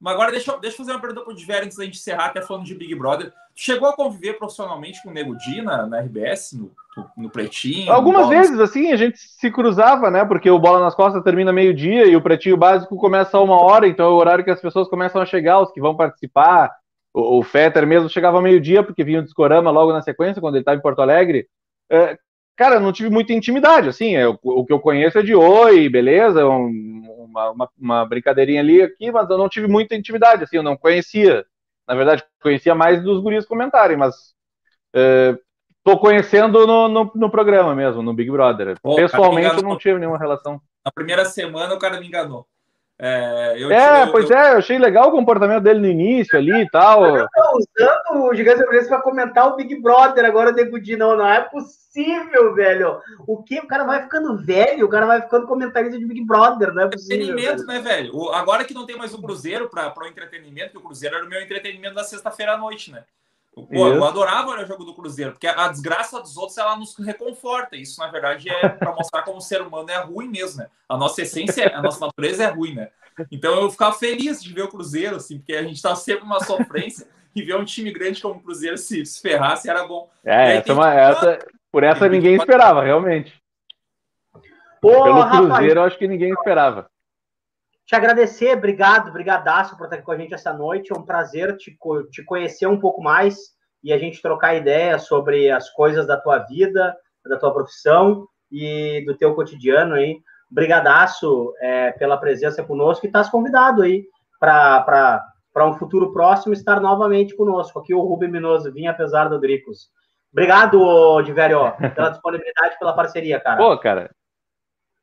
Mas agora deixa, deixa eu fazer uma pergunta para o Diver antes da gente encerrar, até falando de Big Brother. chegou a conviver profissionalmente com o Nego Di na, na RBS, no, no Pretinho? Algumas vezes, assim, a gente se cruzava, né? Porque o Bola nas Costas termina meio-dia e o Pretinho Básico começa a uma hora, então é o horário que as pessoas começam a chegar, os que vão participar. O, o Fetter mesmo chegava meio-dia, porque vinha o Discorama logo na sequência, quando ele estava em Porto Alegre. É, cara, não tive muita intimidade, assim, é, o, que eu conheço é de oi, beleza, um, uma, uma, uma, brincadeirinha ali aqui, mas eu não tive muita intimidade, assim, eu não conhecia, na verdade, conhecia mais dos guris comentarem, mas é, tô conhecendo no, no, no, programa mesmo, no Big Brother. Pô, Pessoalmente, eu não tive nenhuma relação. Na primeira semana, o cara me enganou. É, eu, é eu, pois eu... é, eu achei legal o comportamento dele no início ali e tal. Eu tô usando o Gigante Sobrense para comentar o Big Brother agora, Degudi. Não, não é possível, velho. O que? O cara vai ficando velho, o cara vai ficando comentarista de Big Brother, não é possível. Entretenimento, velho. né, velho? O, agora que não tem mais o Cruzeiro para o entretenimento, que o Cruzeiro era o meu entretenimento da sexta-feira à noite, né? Pô, eu adorava o jogo do Cruzeiro, porque a desgraça dos outros ela nos reconforta. Isso, na verdade, é para mostrar como o ser humano é ruim mesmo, né? A nossa essência, a nossa natureza é ruim, né? Então eu ficava feliz de ver o Cruzeiro, assim, porque a gente tá sempre numa sofrência e ver um time grande como o Cruzeiro se, se ferrasse era bom. É, essa, é uma, essa, por essa ninguém esperava, realmente. Pô, Pelo Cruzeiro, rapaz, eu acho que ninguém esperava te agradecer, obrigado, brigadaço por estar aqui com a gente essa noite. É um prazer te, te conhecer um pouco mais e a gente trocar ideia sobre as coisas da tua vida, da tua profissão e do teu cotidiano aí. Brigadaço é, pela presença conosco e estás convidado aí para um futuro próximo estar novamente conosco. Aqui o Rubem Minoso, vinha apesar do Dricos. Obrigado, Diverio, pela disponibilidade, pela parceria, cara. Pô, cara,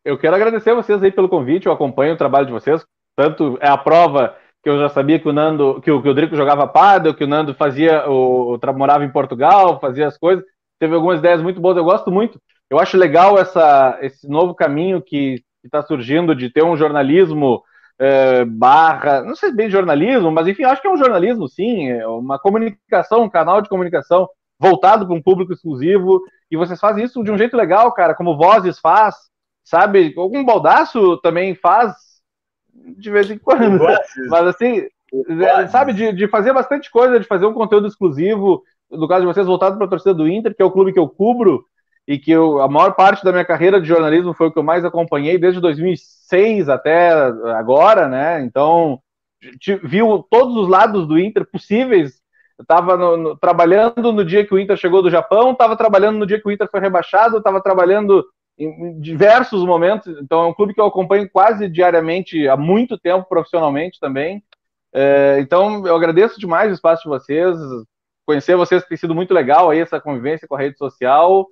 eu quero agradecer a vocês aí pelo convite, eu acompanho o trabalho de vocês, tanto é a prova que eu já sabia que o Nando, que o, que o Drico jogava pádel, que o Nando fazia, o, morava em Portugal, fazia as coisas, teve algumas ideias muito boas, eu gosto muito. Eu acho legal essa, esse novo caminho que está surgindo de ter um jornalismo é, barra, não sei bem jornalismo, mas enfim, acho que é um jornalismo sim, é uma comunicação, um canal de comunicação voltado para um público exclusivo, e vocês fazem isso de um jeito legal, cara, como Vozes faz, sabe? Algum baldaço também faz de vez em quando. Mas assim, sabe, de, de fazer bastante coisa, de fazer um conteúdo exclusivo, no caso de vocês, voltado para a torcida do Inter, que é o clube que eu cubro e que eu, a maior parte da minha carreira de jornalismo foi o que eu mais acompanhei desde 2006 até agora, né? Então, viu todos os lados do Inter possíveis. Eu estava trabalhando no dia que o Inter chegou do Japão, estava trabalhando no dia que o Inter foi rebaixado, estava trabalhando em diversos momentos. Então, é um clube que eu acompanho quase diariamente há muito tempo, profissionalmente também. É, então, eu agradeço demais o espaço de vocês. Conhecer vocês tem sido muito legal aí, essa convivência com a rede social.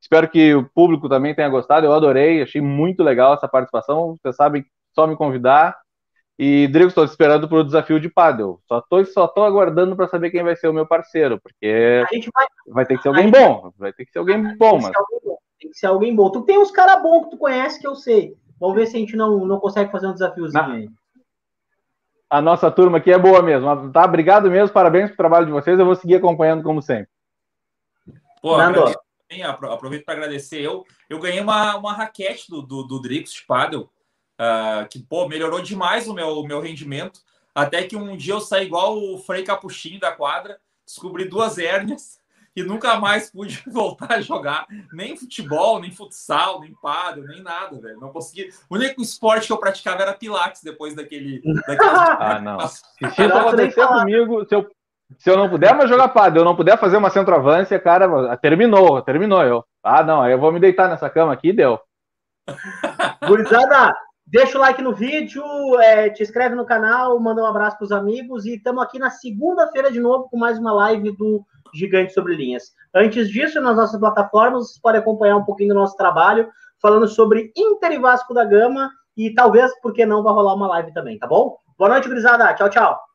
Espero que o público também tenha gostado. Eu adorei, achei muito legal essa participação. Vocês sabem, só me convidar. E, Drigo, estou esperando para o desafio de Paddle. Só estou só tô aguardando para saber quem vai ser o meu parceiro, porque vai... vai... ter que ser alguém bom. Vai ter que ser alguém bom, mas. Tem que ser alguém bom. Tu tem uns caras bons que tu conhece que eu sei. Vamos ver se a gente não, não consegue fazer um desafiozinho Na... aí. A nossa turma aqui é boa mesmo. Tá? Obrigado mesmo, parabéns pelo trabalho de vocês. Eu vou seguir acompanhando como sempre. Pô, aproveito para agradecer. Eu, eu ganhei uma, uma raquete do, do, do Drix de Paddle, uh, que pô, melhorou demais o meu, o meu rendimento. Até que um dia eu saí igual o Frei Capuchinho da quadra, descobri duas hérnias que nunca mais pude voltar a jogar nem futebol, nem futsal, nem pádel, nem nada, velho. Não consegui. O único esporte que eu praticava era pilates depois daquele. ah, não. Se isso acontecer comigo, se eu, se eu não puder mais jogar pádel, eu não puder fazer uma centroavância, cara, terminou, terminou eu. Ah, não, aí eu vou me deitar nessa cama aqui, deu. Gurizada, deixa o like no vídeo, é, te inscreve no canal, manda um abraço para os amigos e estamos aqui na segunda-feira de novo com mais uma live do Gigante Sobre Linhas. Antes disso, nas nossas plataformas, você pode acompanhar um pouquinho do nosso trabalho, falando sobre Inter e Vasco da Gama e talvez, por que não, vai rolar uma live também, tá bom? Boa noite, gurizada. Tchau, tchau.